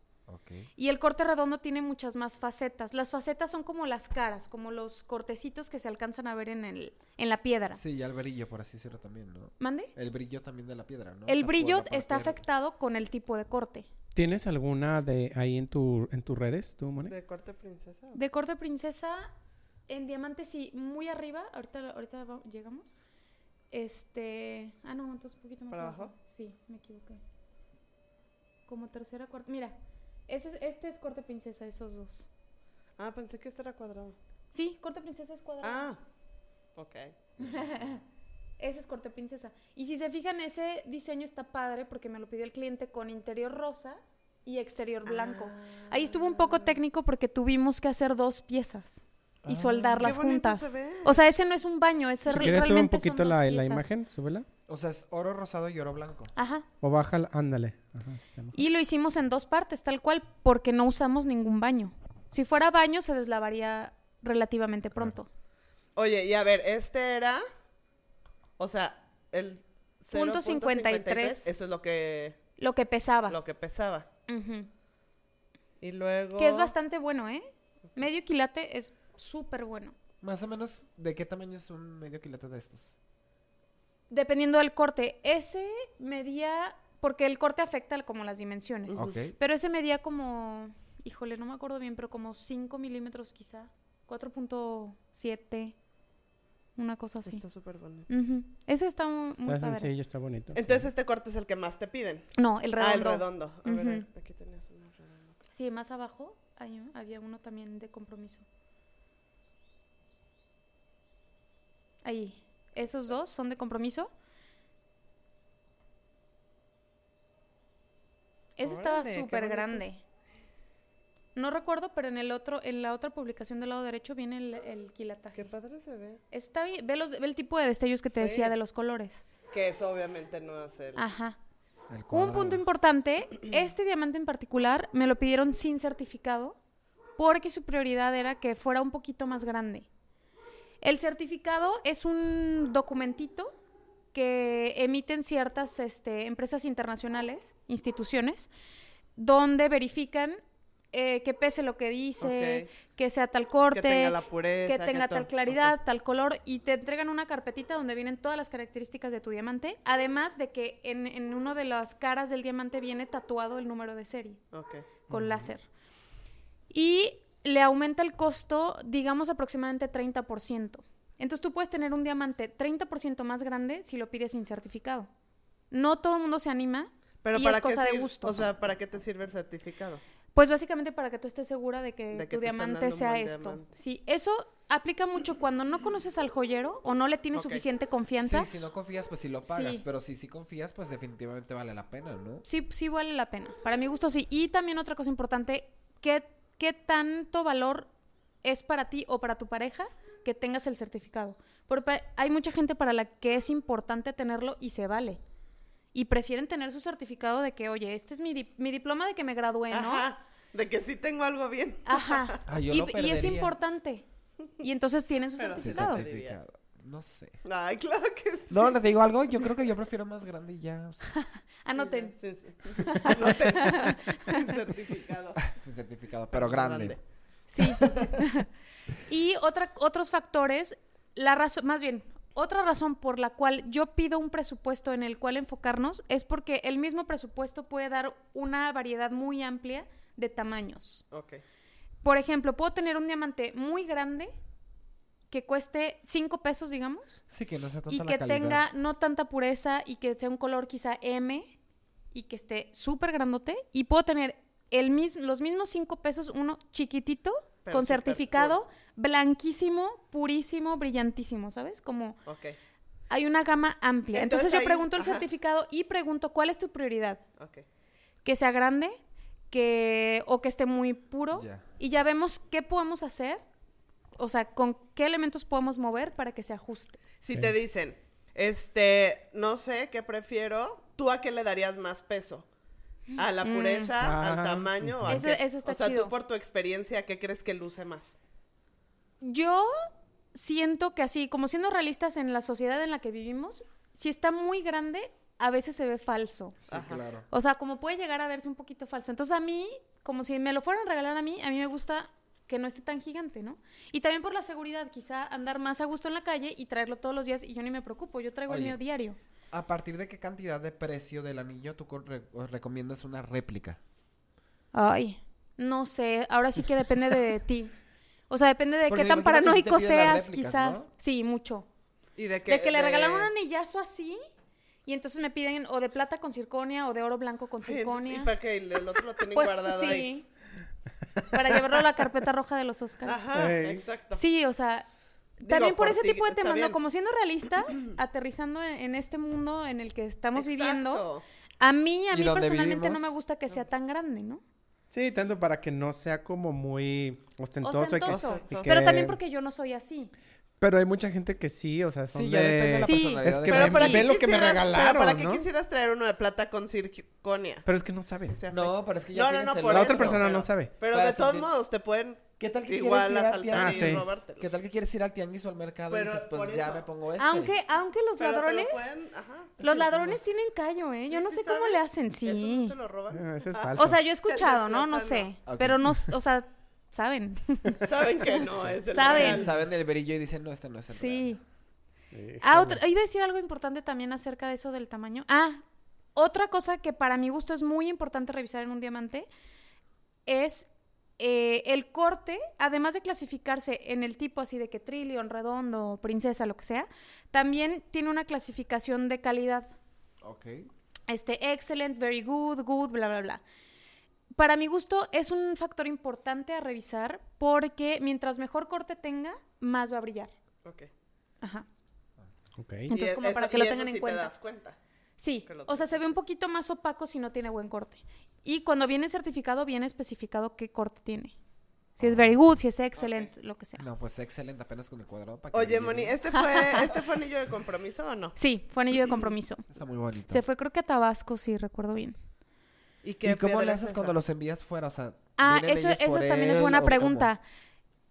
Y el corte redondo tiene muchas más facetas. Las facetas son como las caras, como los cortecitos que se alcanzan a ver en, el, en la piedra. Sí, y el brillo, por así decirlo también, ¿no? ¿Mande? El brillo también de la piedra, ¿no? O El sea, brillo está afectado con el tipo de corte. ¿Tienes alguna de ahí en tu en tus redes, tú, Mone? ¿De corte princesa? De corte princesa, en diamante sí, muy arriba. Ahorita, ahorita va- llegamos. Este. Ah, no, entonces un poquito más ¿Para abajo? Sí, me equivoqué. Como tercera, cuarta. Mira, ese, es- este es corte princesa, esos dos. Ah, pensé que este era cuadrado. Sí, corte princesa es cuadrado. Ah. Ok. (laughs) Ese es corte princesa. Y si se fijan, ese diseño está padre porque me lo pidió el cliente con interior rosa y exterior blanco. Ahí estuvo un poco técnico porque tuvimos que hacer dos piezas y Ah. soldarlas Qué bonito juntas. se ve. O sea, ese no es un baño, ese Si re- quieres sube un son poquito dos la, la imagen, súbela. O sea, es oro rosado y oro blanco. Ajá. O bájala, ándale. Ajá. Y lo hicimos en dos partes, tal cual, porque no usamos ningún baño. Si fuera baño, se deslavaría relativamente pronto. Oye, y a ver, este era. O sea, el. Punto 53. Eso es lo que, Lo que pesaba. lo que pesaba. Ujú. Y luego. Que es bastante bueno, ¿eh? Medio quilate es súper bueno. Más o menos, ¿de qué tamaño es un medio quilate de estos? Dependiendo del corte. Ese medía, porque el corte afecta como las dimensiones. Pero ese medía como, híjole, no me acuerdo bien, pero como 5 milímetros quizá. 4.7. una cosa así. Está súper bonito. Ujú. Ese está muy, muy Está padre. sencillo, está bonito. Entonces este corte es el que más te piden. No, el redondo. Ah, el redondo. A ver, Ujú. aquí tenías uno redondo. Sí, más abajo hay un- había uno también de compromiso. Ahí. Esos dos son de compromiso. Ese estaba súper grande. No recuerdo, pero en el otro, en la otra publicación del lado derecho viene el, el quilataje. Qué padre se ve. Está bien, ve, los, ve el tipo de destellos que te Sí. decía de los colores. Que eso obviamente no hace el... Ajá. El Un punto importante, este diamante en particular me lo pidieron sin certificado porque su prioridad era que fuera un poquito más grande. El certificado es un documentito que emiten ciertas este, empresas internacionales, instituciones, donde verifican eh, que pese lo que dice, que sea tal corte, que tenga la pureza. que tenga tal claridad, tal color, y te entregan una carpetita donde vienen todas las características de tu diamante, además de que en, en una de las caras del diamante viene tatuado el número de serie Ok, ok. con láser. Y le aumenta el costo, digamos, aproximadamente 30%. Entonces tú puedes tener un diamante 30% más grande si lo pides sin certificado. No todo el mundo se anima, Pero y para es qué cosa de gusto. O sea, ¿para qué te sirve el certificado? Pues básicamente para que tú estés segura de que, De que tu diamante sea esto. diamante. Sí, eso aplica mucho cuando no conoces al joyero o no le tienes suficiente confianza. Sí, si no confías, pues sí lo pagas. Sí. Pero si sí confías, pues definitivamente vale la pena, ¿no? Sí, sí vale la pena. Para mi gusto sí. Y también otra cosa importante, ¿qué, qué tanto valor es para ti o para tu pareja que tengas el certificado? Porque hay mucha gente para la que es importante tenerlo y se vale. Y prefieren tener su certificado de que, oye, este es mi, di- mi diploma de que me gradué, ¿no? Ajá, de que sí tengo algo bien. Ajá. Ah, yo y, lo y es importante. Y entonces tienen su Pero sí, Sí, certificado. certificado. No sé. Ay, claro que sí. No, les digo algo, yo creo que yo prefiero más grande y ya. o sea, (laughs) Anoten. Sí, sí. (laughs) Anoten. (laughs) certificado. sin certificado, pero grande. Sí. y otra, otros factores, la razón, más bien, otra razón por la cual yo pido un presupuesto en el cual enfocarnos es porque el mismo presupuesto puede dar una variedad muy amplia de tamaños. Ok. Por ejemplo, puedo tener un diamante muy grande que cueste 5 pesos, digamos, Sí, que no sea tanta y la que calidad. tenga no tanta pureza y que sea un color quizá M y que esté súper grandote. Y puedo tener el mis- los mismos 5 pesos, uno chiquitito, Pero con certificado, blanquísimo, purísimo, brillantísimo, ¿sabes? Como Ok. hay una gama amplia. Entonces, Entonces yo pregunto el ajá. certificado y pregunto cuál es tu prioridad. Ok. Que sea grande, que o que esté muy puro y ya vemos qué podemos hacer, o sea, con qué elementos podemos mover para que se ajuste. Si te dicen, este, no sé qué prefiero, ¿tú a qué le darías más peso? ¿A la Mm. pureza, al Ah, tamaño? o a Eso- qué? eso está O sea, chido. tú por tu experiencia, ¿qué crees que luce más? Yo siento que así, como siendo realistas en la sociedad en la que vivimos, si está muy grande, a veces se ve falso. Sí, Ajá. claro. O sea, como puede llegar a verse un poquito falso. Entonces a mí, como si me lo fueran a regalar a mí, a mí me gusta que no esté tan gigante, ¿no? Y también por la seguridad, quizá andar más a gusto en la calle y traerlo todos los días y yo ni me preocupo, yo traigo el mío diario. ¿A partir de qué cantidad de precio del anillo tú re- recomiendas una réplica? Ay, no sé, ahora sí que depende de (laughs) ti. O sea, depende de Porque qué tan paranoico seas, réplicas, quizás. ¿no? Sí, mucho. ¿Y de de que le regalaron un anillazo así y entonces me piden o de plata con circonia o de oro blanco con (laughs) circonia. ¿Y para qué? El el otro lo tienen Pues guardado sí. ahí. Para llevarlo a la carpeta roja de los Oscars. Ajá, exacto. Sí, o sea, Digo, también por, por ese ti tipo de temas, ¿no? Como siendo realistas, (clears throat) aterrizando en, en este mundo en el que estamos viviendo, a mí, a ¿Y mí personalmente no me gusta que sea tan grande, ¿no? Sí, tanto para que no sea como muy ostentoso. y que- Ostentoso. y que- Pero también porque yo no soy así. Pero hay mucha gente que sí, o sea, son Sí, de... ya depende de la Sí. personalidad. Es de que para quien. ve lo que me regalaron, Pero ¿para qué ¿no? quisieras traer uno de plata con circonia? Pero es que no sabe. No, pero es que ya No, no, tienes no, el por La otra persona pero- no sabe. Pero de todos sentir- modos te pueden ¿Qué tal que igual quieres ir al asaltar Ah, y sí. robártelo. ¿Qué tal que quieres ir al tianguis o al mercado y Pero dices, pues ya eso. me pongo ese? Aunque, aunque los Pero lo ladrones, pueden- ajá. los Sí, ladrones no. tienen callo, ¿eh? Yo Sí, no sí sé cómo le hacen, ¿Eso no sí. se lo roban? Ah, Eso es Ah. falso. O sea, yo he escuchado, ¿no? No sé. Pero no, o sea, saben. (laughs) Saben que no es el Saben. real. Saben del brillo y dicen, no, este no es el Sí. Ah, otra, iba a decir algo importante también acerca de eso del tamaño. Ah, otra cosa que para mi gusto es muy importante revisar en un diamante es eh, el corte, además de clasificarse en el tipo así de que trillion, redondo, princesa, lo que sea, también tiene una clasificación de calidad. Ok. Este, excellent, very good, good, bla, bla, bla. Para mi gusto es un factor importante a revisar porque mientras mejor corte tenga, más va a brillar. Ok. Ajá. Ok. Entonces, como eso- para que lo eso tengan en sí cuenta. te das cuenta. Sí, o sea, se ve un poquito más opaco si no tiene buen corte. Y cuando viene certificado, viene especificado qué corte tiene. Si es very good, si es excellent, lo que sea. No, pues excelente, apenas con el cuadrado para que Oye, Moni. ¿este fue, (laughs) ¿este fue anillo de compromiso o no? Sí, fue anillo de compromiso. Está muy bonito. Se fue creo que a Tabasco, si recuerdo bien. ¿Y ¿Y qué cómo le es haces cuando los envías fuera? O sea, Ah, ¿vienen eso, eso también es buena cómo? pregunta.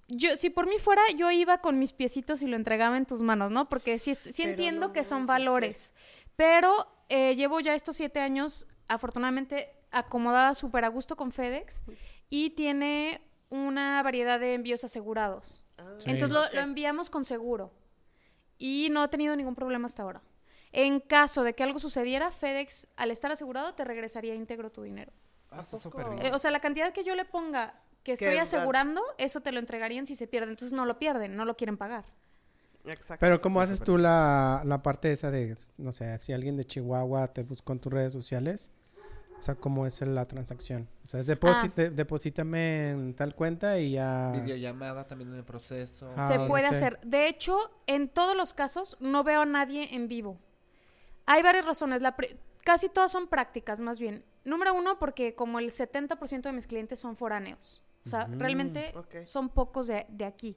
Yo, si por mí fuera, yo iba con mis piecitos y lo entregaba en tus manos, ¿no? Porque sí, sí entiendo no que son sí. valores. Pero eh, llevo ya estos siete años, afortunadamente, acomodada súper a gusto con FedEx. Y tiene una variedad de envíos asegurados. Ah, Sí. Entonces lo, lo enviamos con seguro. Y no he tenido ningún problema hasta ahora. En caso de que algo sucediera, FedEx, al estar asegurado, te regresaría íntegro tu dinero. Ah, está ¿A súper poco? bien. Eh, o sea, la cantidad que yo le ponga que estoy asegurando, eso te lo entregarían si se pierde. Entonces no lo pierden, no lo quieren pagar. Exacto. Pero ¿cómo Sí, haces tú la, la parte esa de, no sé, si alguien de Chihuahua te buscó en tus redes sociales? O sea, ¿cómo es la transacción? O sea, es Ah. de- deposítame en tal cuenta y ya... Videollamada también en el proceso. Ah, se no puede sé. hacer. De hecho, en todos los casos no veo a nadie en vivo. Hay varias razones. La casi todas son prácticas, más bien. Número uno, porque como el 70% de mis clientes son foráneos. O sea, Ujú. realmente son pocos de, de aquí.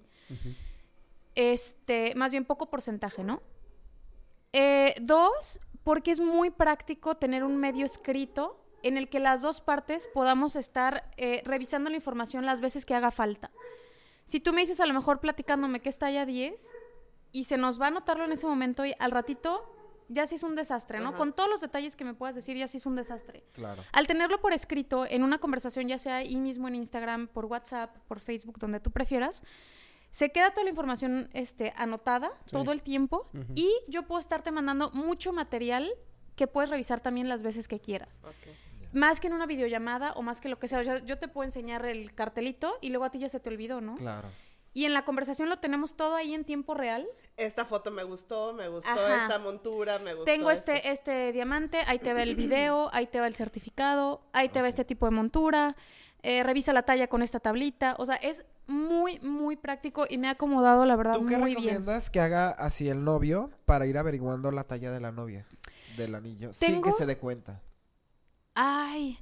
Este, más bien poco porcentaje, ¿no? Eh, dos, porque es muy práctico tener un medio escrito en el que las dos partes podamos estar eh, revisando la información las veces que haga falta. Si tú me dices a lo mejor platicándome que es talla 10 y se nos va a anotarlo en ese momento y al ratito ya sí es un desastre, ¿no? Ajá. Con todos los detalles que me puedas decir ya sí es un desastre. Claro. Al tenerlo por escrito en una conversación, ya sea ahí mismo en Instagram, por WhatsApp, por Facebook, donde tú prefieras, se queda toda la información este, anotada Sí. todo el tiempo Ujú. y yo puedo estarte mandando mucho material que puedes revisar también las veces que quieras. Más que en una videollamada o más que lo que sea. O sea, yo te puedo enseñar el cartelito y luego a ti ya se te olvidó, ¿no? Claro. Y en la conversación lo tenemos todo ahí en tiempo real. Esta foto me gustó, me gustó Ajá. esta montura, me gustó Tengo esto. este, este diamante, ahí te va el video, ahí te va el certificado, ahí te va este tipo de montura, eh, revisa la talla con esta tablita. O sea, es muy, muy práctico y me ha acomodado, la verdad, ¿Tú qué muy bien. recomiendas que haga así el novio para ir averiguando la talla de la novia? Del anillo. Sin que se dé cuenta. Ay,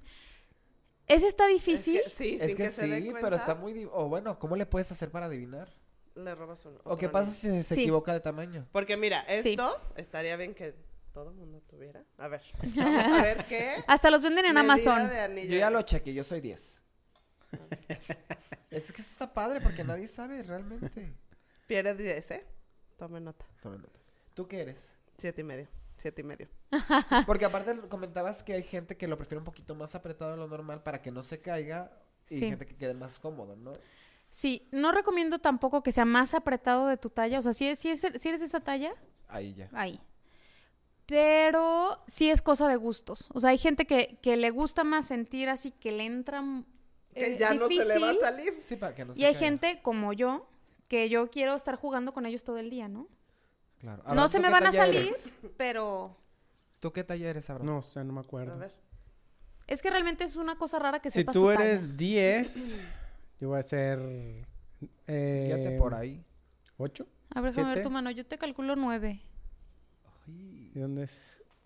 ese está Es difícil. que, sí, Es sin que, que, se dé sí, cuenta, pero está muy... O bueno, ¿cómo le puedes hacer para adivinar? Le robas uno. ¿O qué pasa si se Sí. equivoca de tamaño? Porque mira, Sí. esto estaría bien que todo el mundo tuviera. A ver, vamos a ver qué. (laughs) Hasta los venden en Amazon. Yo ya lo es. chequé, yo soy 10. es que esto está padre porque nadie sabe realmente. Pierdes 10, ¿eh? Tome nota. Toma nota. ¿Tú qué eres? Siete y medio. Siete y medio. (laughs) Porque aparte comentabas que hay gente que lo prefiere un poquito más apretado de lo normal para que no se caiga y Sí. gente que quede más cómodo, ¿no? Sí, no recomiendo tampoco que sea más apretado de tu talla. O sea, si, es- si, es- si eres esa talla, Ahí ya. ahí. Pero sí es cosa de gustos. O sea, hay gente que, que le gusta más sentir así que le entra Que eh, ya no se le va a salir. Sí, para que no se Y hay caiga. gente como yo que yo quiero estar jugando con ellos todo el día, ¿no? Claro. no se ¿tú me van a talla salir, eres? pero ¿Tú qué talla eres, Abraham? No sé, no me A acuerdo. ver. es que realmente es una cosa rara que Si sepas tú tu talla. eres (clears throat) 10, yo voy a ser... Eh, Fíjate por ahí. ¿8? A ver, déjame ver tu mano. Yo te calculo nueve. Ay, ¿Y dónde es?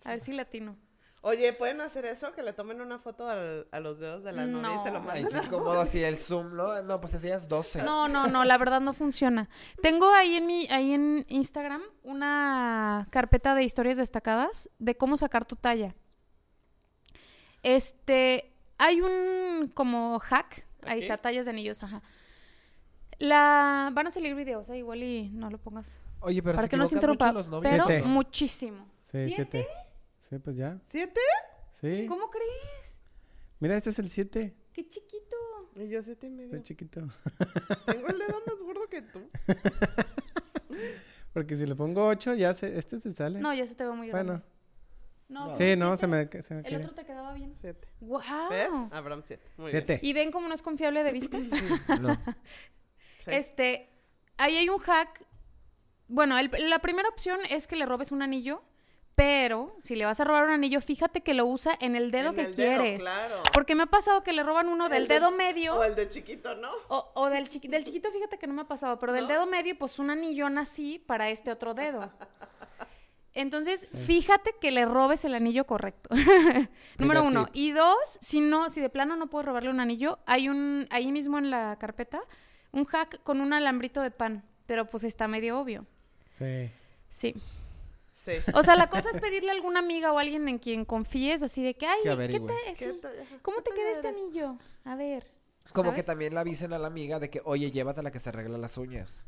A ver si latino. Oye, ¿pueden hacer eso? Que le tomen una foto al- a los dedos de la novia y se lo No. Ay, manden. qué incómodo así el zoom, ¿no? No, pues así es 12. No, no, no, la verdad no funciona. Tengo ahí en mi, ahí en Instagram una carpeta de historias destacadas de cómo sacar tu talla. Este, hay un como hack, ahí está, tallas de anillos, ajá. La, van a salir videos, eh, igual y no lo pongas. Oye, pero para se que no se interrumpa, mucho los novios. pero Siete. muchísimo. Sí, ¿Siete? 7. Sí, pues ya. ¿Siete? Sí. ¿Cómo crees? Mira, este es el 7. Qué chiquito. Y yo siete y medio. Está chiquito. Tengo el dedo más gordo que tú. (laughs) Porque si le pongo 8, ya se, este se sale. No, ya se te ve muy grande. bueno, No, No. Sí, siete. no, se me, se me El quiere. otro te quedaba bien. Siete. ¡Wow! ¿Ves? Abraham siete. Muy bien. Siete. ¿Y ven cómo no es confiable de vista? No. Sí. Este, ahí hay un hack. Bueno, el- la primera opción es que le robes un anillo, pero si le vas a robar un anillo, fíjate que lo usa en el dedo En que el dedo, quieres. claro. Porque me ha pasado que le roban uno del El de- dedo medio. O el de chiquito, ¿no? O, o del, chiqui- del chiquito, fíjate que no me ha pasado, pero del ¿No? dedo medio, pues un anillón así para este otro dedo. (laughs) Entonces, fíjate que le robes el anillo correcto. (laughs) Número uno. tip. Y dos, si no, si de plano no puedes robarle un anillo, hay un, ahí mismo en la carpeta, un hack con un alambrito de pan. Pero pues está medio obvio. Sí. Sí. Sí. O sea, la cosa es pedirle a alguna amiga o alguien en quien confíes, así de que, ay, Que ¿qué averigüe. te, ¿Qué sí, ta- ¿cómo te queda este anillo? A ver. Como ¿sabes? que también le avisen a la amiga de que, oye, llévatela que se arregla las uñas.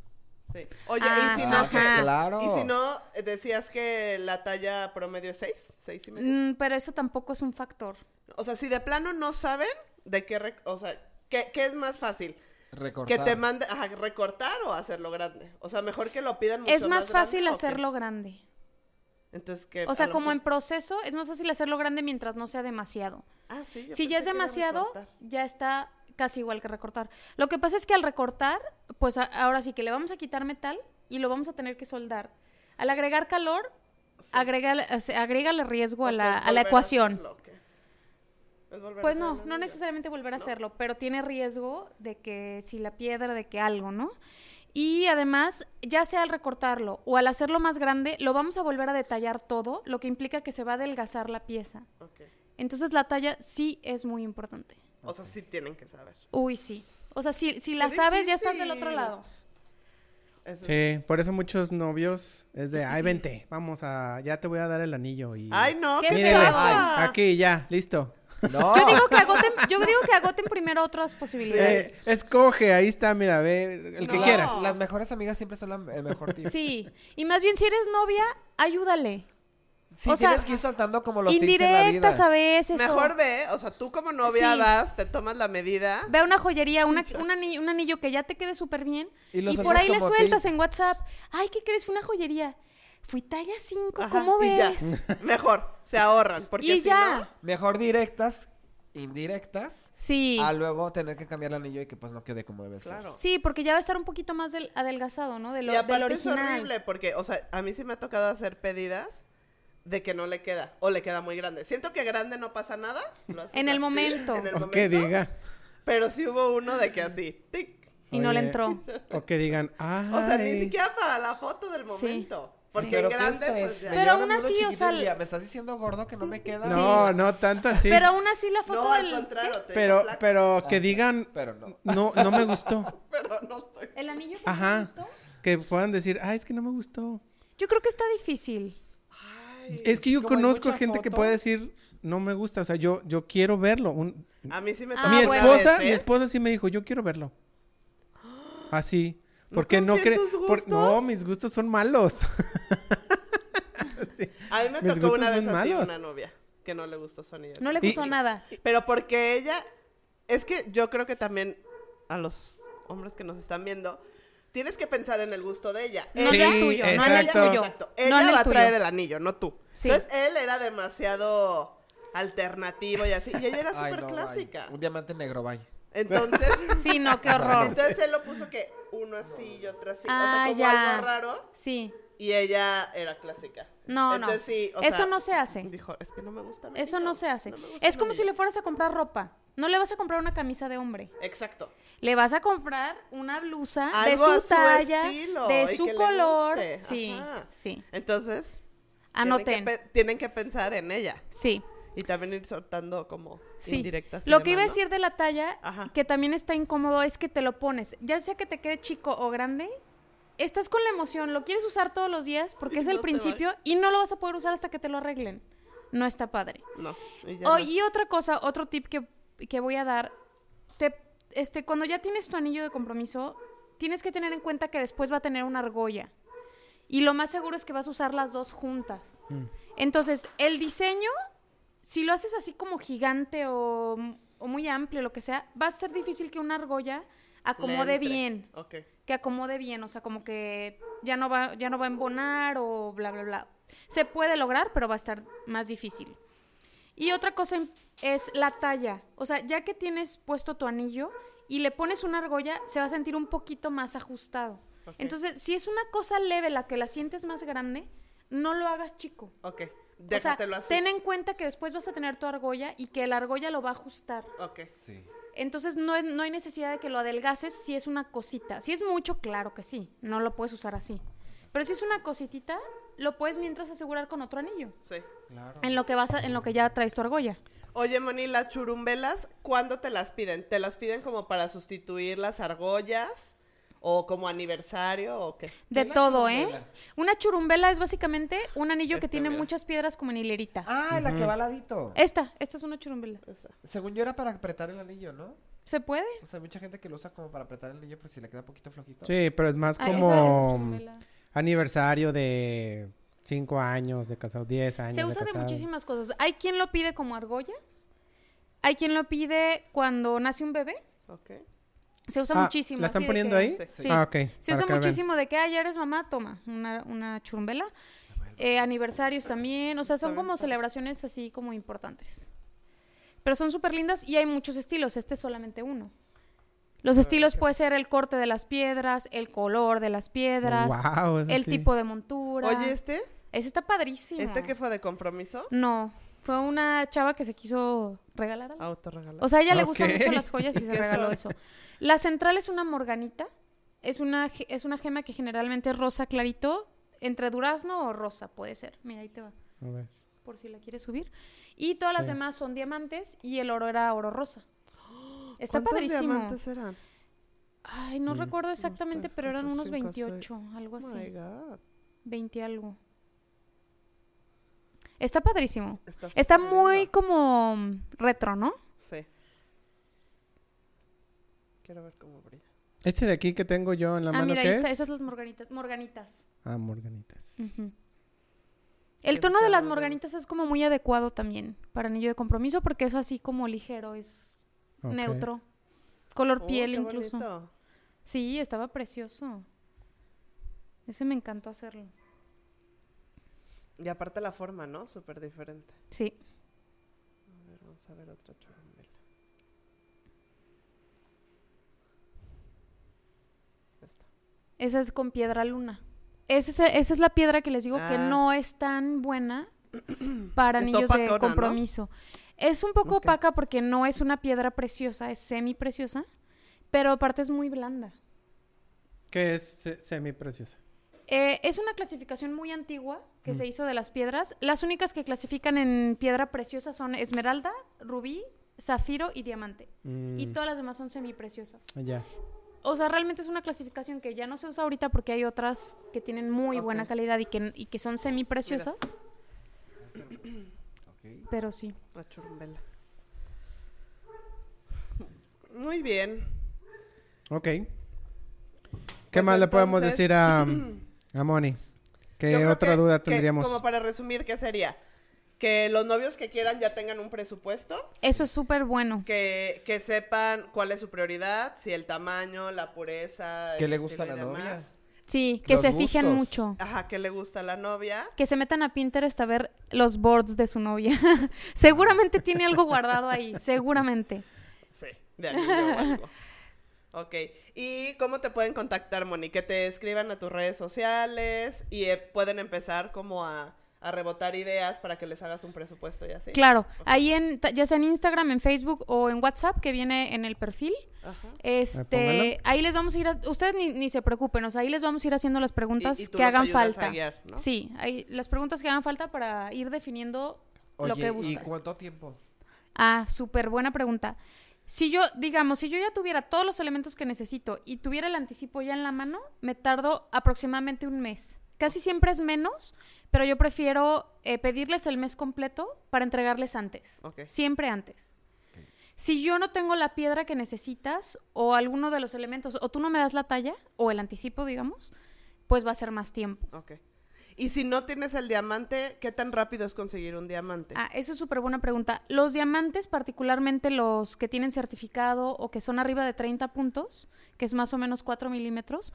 Sí. Oye, Ah, y si no, Ah, pues claro. Y si no, decías que la talla promedio es seis, seis y medio. Mm, pero eso tampoco es un factor. O sea, si de plano no saben de qué, o sea, ¿qué, qué es más fácil? Recortar. Que te mande, ajá, recortar o hacerlo grande. O sea, mejor que lo pidan mucho Es más fácil hacerlo grande. Entonces, que O sea, como en proceso, es más fácil hacerlo grande mientras no sea demasiado. Ah, sí, yo Si ya es demasiado, ya está casi igual que recortar. Lo que pasa es que al recortar, pues a- ahora sí que le vamos a quitar metal y lo vamos a tener que soldar. Al agregar calor, Sí. hace- agrégale riesgo O a sea, la, a la ecuación. a Pues no, no necesariamente volver a No. hacerlo, pero tiene riesgo de que si la piedra, de que algo, ¿no? Y además, ya sea al recortarlo o al hacerlo más grande, lo vamos a volver a detallar todo, lo que implica que se va a adelgazar la pieza. Entonces la talla sí es muy importante. O sea, sí tienen que saber. Uy, sí. O sea, si, si la sabes, ya estás del otro lado. Eso Sí, es- por eso muchos novios es de, ay, vente, vamos a, ya te voy a dar el anillo y... Ay, no, ¡Qué Mírele, chafa. aquí, ya, listo. No. Yo digo que agoten, yo digo que agoten primero otras Eh, posibilidades. escoge, ahí está, mira, ve, el que quieras. Las mejores amigas siempre son la- el mejor tip. Sí. Y más bien, si eres novia, ayúdale. Sí, O sea, tienes que ir soltando como los tips en la Indirectas vida. a veces. o- Mejor ve, o sea, tú como novia Sí. vas, te tomas la medida. Ve a una joyería, una- un, anillo, un anillo que ya te quede súper bien. Y por ahí le sueltas en WhatsApp. Ay, ¿qué crees? Fue una joyería. Fui talla 5, Ajá, ¿cómo y ya. ves? (laughs) Mejor, se ahorran. Porque Y si ya. Mejor directas, indirectas, Sí. a luego tener que cambiar el anillo y que pues no quede como debe no, ser. claro. Sí, porque ya va a estar un poquito más del- adelgazado, ¿no? De lo, y aparte del es original. horrible porque, o sea, a mí sí me ha tocado hacer pedidas de que no le queda o le queda muy grande. Siento que grande no pasa nada. lo haces En el así, momento. En el momento. que diga, Pero sí hubo uno de que así, tic. Y no le entró. o que digan. O sea, ni siquiera para la foto del momento. Porque Pero en qué grande, pues ya. me Pero aún así, o sea, me estás diciendo gordo que no me queda. No, no tanto así. Pero aún así la foto No, al del... contrario. te digo pero, pero que digan, Pero no. no, no me gustó. (laughs) pero no estoy. ¿El anillo que Ajá. te gustó? Que puedan decir, ay, es que no me gustó. Yo creo que está difícil. Ay, Es que yo conozco gente que puede decir, no me gusta. O sea, yo, yo quiero verlo. Un- a mí sí me Ah, mi esposa, vez, ¿eh? mi esposa sí me dijo, yo quiero verlo. Así. ¿No Porque no tus por- No, mis gustos son malos. (laughs) Sí. A mí me Mis tocó una vez así malos. una novia que no le gustó su anillo. No le Y- gustó nada. Pero porque ella, es que yo creo que también a los hombres que nos están viendo, tienes que pensar en el gusto de ella. No Sí, en el tuyo, no en el exacto. tuyo. Exacto. No Ella va a tuyo. traer el anillo, no tú. Sí. Entonces él era demasiado alternativo y así. Y ella era súper no, clásica. Un diamante negro, bye. Entonces, (laughs) Sí, no, qué horror. entonces él lo puso que uno así y otro así. Ah, o sea, como ya. algo raro. Sí. Y ella era clásica. No, no. Entonces, sí, o Eso sea, no se hace. Dijo, es que no me gusta. Eso no se hace. no es como si anillo". le fueras a comprar ropa. No le vas a comprar una camisa de hombre. Exacto. Le vas a comprar una blusa Algo de su su talla, estilo de su color. Sí, Ajá. sí. Entonces, Anoten. Tienen que, pe- tienen que pensar en ella. Sí. Y también ir soltando como Sí. indirectas. Lo que iba a decir de la talla, Ajá. que también está incómodo, es que te lo pones. Ya sea que te quede chico o grande, estás con la emoción, lo quieres usar todos los días porque Y es (laughs) el no te principio y no lo vas a poder usar hasta que te lo arreglen. No está padre. No. y Oh, no. y otra cosa, otro tip que, que voy a dar, te, este, cuando ya tienes tu anillo de compromiso, tienes que tener en cuenta que después va a tener una argolla. Y lo más seguro es que vas a usar las dos juntas. Mm. Entonces, el diseño, si lo haces así como gigante o, o muy amplio, lo que sea, va a ser difícil que una argolla acomode bien. Que acomode bien, o sea, como que ya no va, ya no va a embonar o bla, bla, bla. Se puede lograr, pero va a estar más difícil. Y otra cosa es la talla. O sea, ya que tienes puesto tu anillo y le pones una argolla, se va a sentir un poquito más ajustado. Entonces, si es una cosa leve la que la sientes más grande, no lo hagas chico. Ok, O déjatelo sea, así. ten en cuenta que después vas a tener tu argolla y que la argolla lo va a ajustar. Ok. Sí. Entonces no, es- no hay necesidad de que lo adelgaces si es una cosita. Si es mucho, claro que sí. No lo puedes usar así. Pero si es una cositita, lo puedes mientras asegurar con otro anillo. Sí. Claro. En lo que vas a- en lo que ya traes tu argolla. Oye, Moni, las churumbelas, ¿cuándo te las piden? ¿Te las piden como para sustituir las argollas? ¿O como aniversario o qué? De todo, ¿eh? Una churumbela es básicamente un anillo que Este, tiene mira. muchas piedras como en hilerita. Ah, la que va al ladito. Esta, esta es una churumbela. Esa. Según yo era para apretar el anillo, ¿no? ¿Se puede? O sea, hay mucha gente que lo usa como para apretar el anillo, pero si le queda un poquito flojito. Sí, pero es más Ah, es como churumbela. aniversario de 5 años de casado, 10 años. Se usa de muchísimas cosas. Hay quien lo pide como argolla. Hay quien lo pide cuando nace un bebé. Ok. Se usa Ah, muchísimo. ¿La están poniendo que- ahí? Sí. Sí. Ah, ok. Se usa muchísimo de que, ah, ya eres mamá, toma, una, una churumbela. Eh, aniversarios también, o sea, son como celebraciones así como importantes. Pero son súper lindas y hay muchos estilos, este es solamente uno. Los estilos puede ser el corte de las piedras, el color de las piedras, el sí. tipo de montura. Oye, ¿este? Ese está padrísimo. ¿Este que fue de compromiso? No, fue una chava que se quiso regalar algo. O sea, a ella le gustan mucho las (laughs) joyas y se ¿Qué regaló eso. La central es una morganita. Es una, es una gema que generalmente es rosa clarito, entre durazno o rosa, puede ser. Mira, ahí te va, A ver. por si la quieres subir. Y todas las demás son diamantes y el oro era oro rosa. (gasps) Está ¿Cuántos padrísimo. diamantes eran? Ay, no Mm. recuerdo exactamente, pero eran unos cinco, seis. 28, algo Oh my así. God. 20 algo. Está padrísimo. Está, muy lindo. como retro, ¿no? Quiero ver cómo brilla. Este de aquí que tengo yo en la Ah, mano, mira, ahí ¿qué está. es? Esas son las morganitas. Morganitas. Ah, morganitas. El tono de las de- morganitas es como muy adecuado también para anillo de compromiso porque es así como ligero, es neutro. Color Oh, piel qué incluso. bonito. Sí, estaba precioso. Ese me encantó hacerlo. Y aparte la forma, ¿no? Súper diferente. Sí. A ver, vamos a ver otra. Esta. Esa es con piedra luna. Esa es, esa es la piedra que les digo que Ah. no es tan buena (clears throat) para Está anillos opacona, de ¿no? compromiso. Es un poco opaca porque no es una piedra preciosa, es semi preciosa, pero aparte es muy blanda. ¿Qué es se- semi-preciosa? Eh, es una clasificación muy antigua que Mm. se hizo de las piedras. Las únicas que clasifican en piedra preciosa son esmeralda, rubí, zafiro y diamante. Y Mm, todas las demás son semipreciosas. ya. O sea, realmente es una clasificación que ya no se usa ahorita porque hay otras que tienen muy buena calidad y que, y que son semipreciosas. Ok. Pero sí. La churumbela. Muy bien. Ok. ¿Qué Pues más le podemos decir a, (clears throat) a Moni? ¿Qué otra que- duda que, tendríamos? como para resumir, ¿qué sería? Que los novios que quieran ya tengan un presupuesto, Eso es súper bueno. que, que sepan cuál es su prioridad, si el tamaño, la pureza, ¿Qué le gusta a la novia? Sí, que Los se fijen gustos. mucho. Ajá, que le gusta a la novia. Que se metan a Pinterest a ver los boards de su novia. (laughs) seguramente tiene algo guardado ahí, (laughs) seguramente. Sí, de algo. Ok, ¿y cómo te pueden contactar, Moni? Que te escriban a tus redes sociales y eh, pueden empezar como a, a rebotar ideas para que les hagas un presupuesto y así. Claro, ahí en, ya sea en Instagram, en Facebook o en WhatsApp, que viene en el perfil. Ajá. Este, ahí les vamos a ir, a- ustedes ni, ni se preocupen, o sea, ahí les vamos a ir haciendo las preguntas Y- y tú que los hagan falta. guiar, ¿no? Sí, ahí, las preguntas que hagan falta para ir definiendo lo que ¿y buscas. cuánto tiempo? Ah, súper buena pregunta. Si yo, digamos, si yo ya tuviera todos los elementos que necesito y tuviera el anticipo ya en la mano, me tardo aproximadamente un mes. Casi siempre es menos, pero yo prefiero eh, pedirles el mes completo para entregarles antes. Ok. Siempre antes. Si yo no tengo la piedra que necesitas o alguno de los elementos, o tú no me das la talla, o el anticipo, digamos, pues va a ser más tiempo. Ok. Y si no tienes el diamante, ¿qué tan rápido es conseguir un diamante? Ah, esa es súper buena pregunta. Los diamantes, particularmente los que tienen certificado o que son arriba de 30 puntos, que es más o menos 4 milímetros,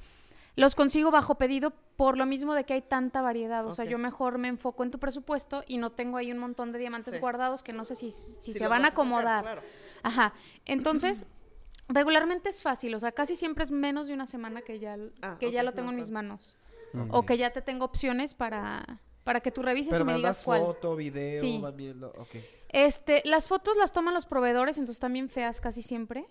los consigo bajo pedido por lo mismo de que hay tanta variedad. O sea, yo mejor me enfoco en tu presupuesto y no tengo ahí un montón de diamantes Sí. guardados que no sé si, si Si se van a sacar, acomodar. claro. Ajá. Entonces, (clears throat) regularmente es fácil. O sea, casi siempre es menos de una semana que ya, Ah, que ya lo tengo no en mis manos. O que ya te tengo opciones para, para que tú revises Pero y me digas cuál. foto, video, Sí. van viendo. Ok. Este, las fotos las toman los proveedores, entonces también feas casi siempre.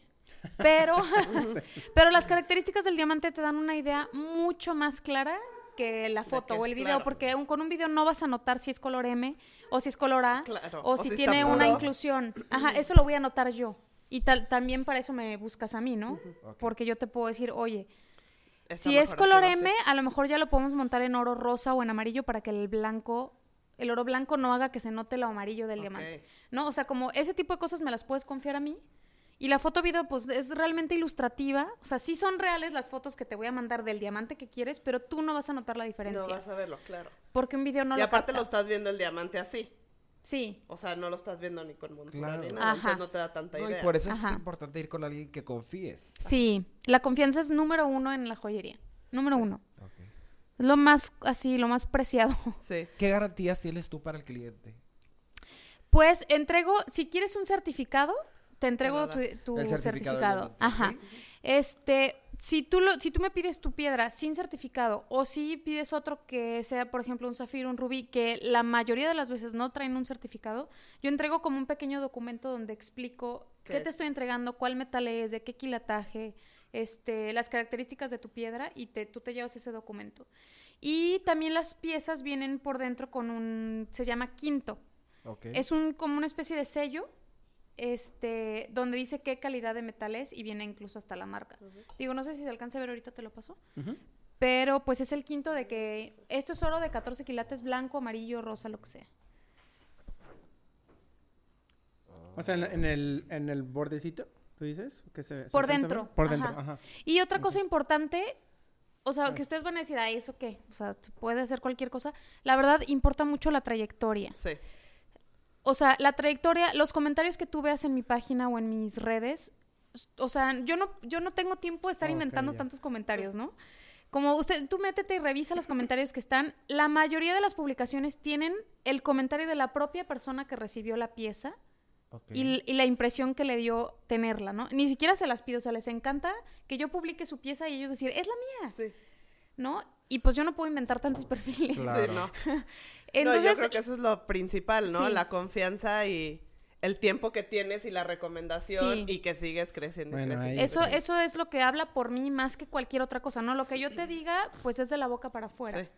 Pero, (laughs) pero las características del diamante te dan una idea mucho más clara que la foto que o el video, claro. porque un- con un video no vas a notar si es color M o si es color A Claro, o, o si, tiene una inclusión. Ajá, eso lo voy a notar yo. Y tal, también para eso me buscas a mí, ¿no? Porque yo te puedo decir, oye, si es color M, a lo mejor ya lo podemos montar en oro rosa o en amarillo para que el blanco, el oro blanco no haga que se note lo amarillo del diamante. ¿No? O sea, como ese tipo de cosas me las puedes confiar a mí. Y la foto video, pues es realmente ilustrativa. O sea, sí son reales las fotos que te voy a mandar del diamante que quieres, pero tú no vas a notar la No diferencia. vas a verlo, claro. Porque un video no y lo aparte capta. lo estás viendo el diamante así. Sí, O sea, no lo estás viendo ni con montura Claro. ni nada. Ajá. Entonces no te da tanta No, y idea. por eso Ajá. es importante ir con alguien que confíes. sí. La confianza es número uno en la joyería. Número Sí. uno. Ok. Es lo más, así, lo más preciado. (laughs) Sí. ¿Qué garantías tienes tú para el cliente? Pues entrego, si quieres un certificado, te entrego tu, certificado certificado. Ajá. Este, si tú lo, si tú me pides tu piedra sin certificado o si pides otro que sea, por ejemplo, un zafiro, un rubí, que la mayoría de las veces no traen un certificado, yo entrego como un pequeño documento donde explico ¿Qué qué, es? te estoy entregando, cuál metal es, de qué quilataje, este, las características de tu piedra y te, tú te llevas ese documento. Y también las piezas vienen por dentro con un, se llama quinto. Ok. Es un como una especie de sello este donde dice qué calidad de metal es y viene incluso hasta la marca. Digo, no sé si se alcanza a ver ahorita te lo paso, pero pues es el quinto de que esto es oro de 14 quilates blanco, amarillo, rosa, lo que sea. O sea, en, en el, en el bordecito, ¿tú dices? Que se, se Por dentro, ver? Por dentro, ajá. Y otra cosa importante, o sea, Ah. que ustedes van a decir, "Ay, eso qué?" O sea, se puede hacer cualquier cosa. La verdad importa mucho la trayectoria. Sí. O sea, la trayectoria, los comentarios que tú veas en mi página o en mis redes, o sea, yo no, yo no tengo tiempo de estar inventando ya. tantos comentarios, ¿no? Como usted, tú métete y revisa los comentarios que están. La mayoría de las publicaciones tienen el comentario de la propia persona que recibió la pieza y, la impresión que le dio tenerla, ¿no? Ni siquiera se las pido, o sea, les encanta que yo publique su pieza y ellos decir, es la mía, Sí. ¿no? Y pues yo no puedo inventar tantos perfiles. Claro. Sí, no. (laughs) Entonces, no, yo creo que eso es lo principal, ¿no? Sí. La confianza y el tiempo que tienes y la recomendación Sí. y que sigues creciendo. y creciendo. Eso, eso es lo que habla por mí más que cualquier otra cosa, ¿no? Lo que yo te diga, pues es de la boca para afuera. Sí,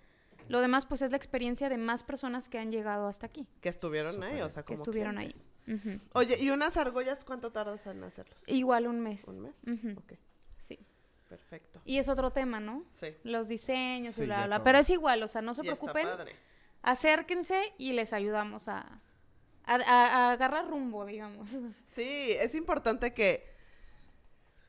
Lo demás, pues es la experiencia de más personas que han llegado hasta aquí, que estuvieron ahí, o sea, que como estuvieron clientes. ahí. Ujú. Oye, ¿y unas argollas cuánto tardas en hacerlos? Igual un mes. ¿Un mes? Ok, Sí. perfecto. Y es otro tema, ¿no? Sí. Los diseños Sí, y bla, bla. todo. Pero es igual, o sea, no se Y está preocupen. padre. Acérquense y les ayudamos a, a, a- a agarrar rumbo, digamos. (laughs) Sí, es importante que,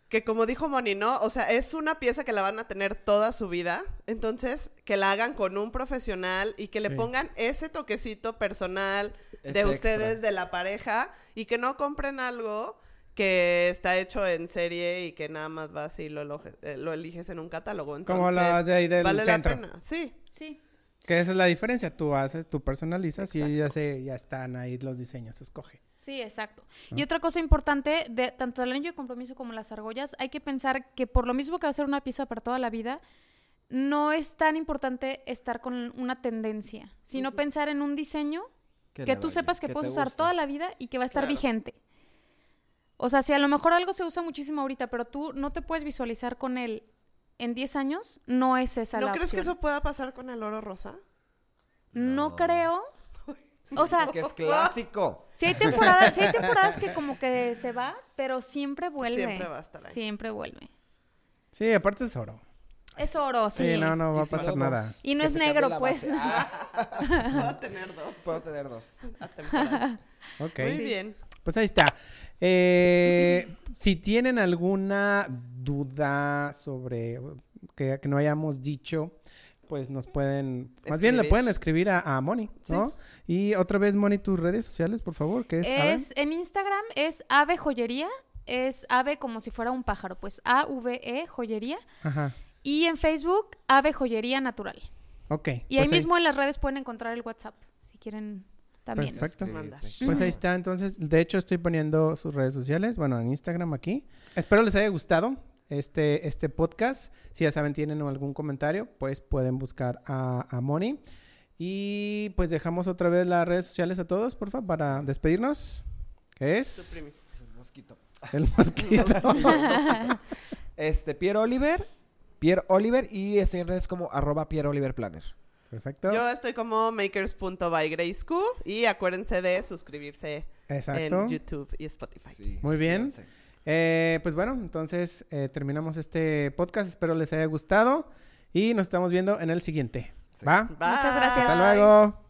que como dijo Moni, ¿no? O sea, es una pieza que la van a tener toda su vida, entonces que la hagan con un profesional y que le Sí. pongan ese toquecito personal de ustedes, de la pareja, y que no compren algo que está hecho en serie y que nada más vas y lo, eloge- eh, lo eliges en un catálogo. Entonces, Como las de ahí del vale centro. la pena. Sí, Sí. Que esa es la diferencia. Tú haces, tú personalizas y ya se, ya están ahí los diseños. Escoge. Sí, exacto. Ah. Y otra cosa importante, de tanto el anillo de compromiso como las argollas, hay que pensar que por lo mismo que va a ser una pieza para toda la vida, no es tan importante estar con una tendencia, sino pensar en un diseño que tú vaya, sepas que, puedes usar guste. toda la vida y que va a estar Claro. vigente. O sea, si a lo mejor algo se usa muchísimo ahorita, pero tú no te puedes visualizar con él en 10 años, no es esa ¿no la crees que eso pueda pasar con el oro rosa? No No. creo. O sea, Que es clásico. Si hay temporadas, sí hay temporadas que como que se va, pero siempre vuelve. Siempre va a estar ahí. Siempre vuelve. Sí, aparte es oro. Es oro, sí. Sí, no, no va a pasar no, nada. dos. Y no Que es negro, pues. Ah, (laughs) Puedo tener dos puedo tener dos. a temporada. Ok. Muy bien. Pues ahí está. Eh, si tienen alguna duda sobre que, que no hayamos dicho, pues nos pueden, más bien le pueden escribir a, a Moni, ¿no? Y otra vez, Moni, tus redes sociales, por favor, que es. Es, en Instagram es ave joyería, es ave como si fuera un pájaro, pues A-V-E joyería. Ajá. Y en Facebook, Ave Joyería Natural. Ok. Y ahí pues mismo en las redes pueden encontrar el WhatsApp, si quieren también. Perfecto. Mandar. Pues ahí está, entonces, de hecho estoy poniendo sus redes sociales, bueno, en Instagram aquí. Espero les haya gustado este, este podcast. Si ya saben, tienen algún comentario, pues pueden buscar a, a Moni. Y pues dejamos otra vez las redes sociales a todos, por favor, para despedirnos. Tu es primis. El mosquito. el mosquito. (laughs) (laughs) Este, Pierre Oliver. Pierre Oliver y estoy en redes como arroba Pierre Oliver Planner. Perfecto. Yo estoy como makers.bygraceq y acuérdense de suscribirse Exacto. en YouTube y Spotify. Sí, Muy bien. Eh, pues bueno, entonces eh, terminamos este podcast. Espero les haya gustado. Y nos estamos viendo en el siguiente. Sí. ¿Va? Bye. Muchas gracias. Hasta luego.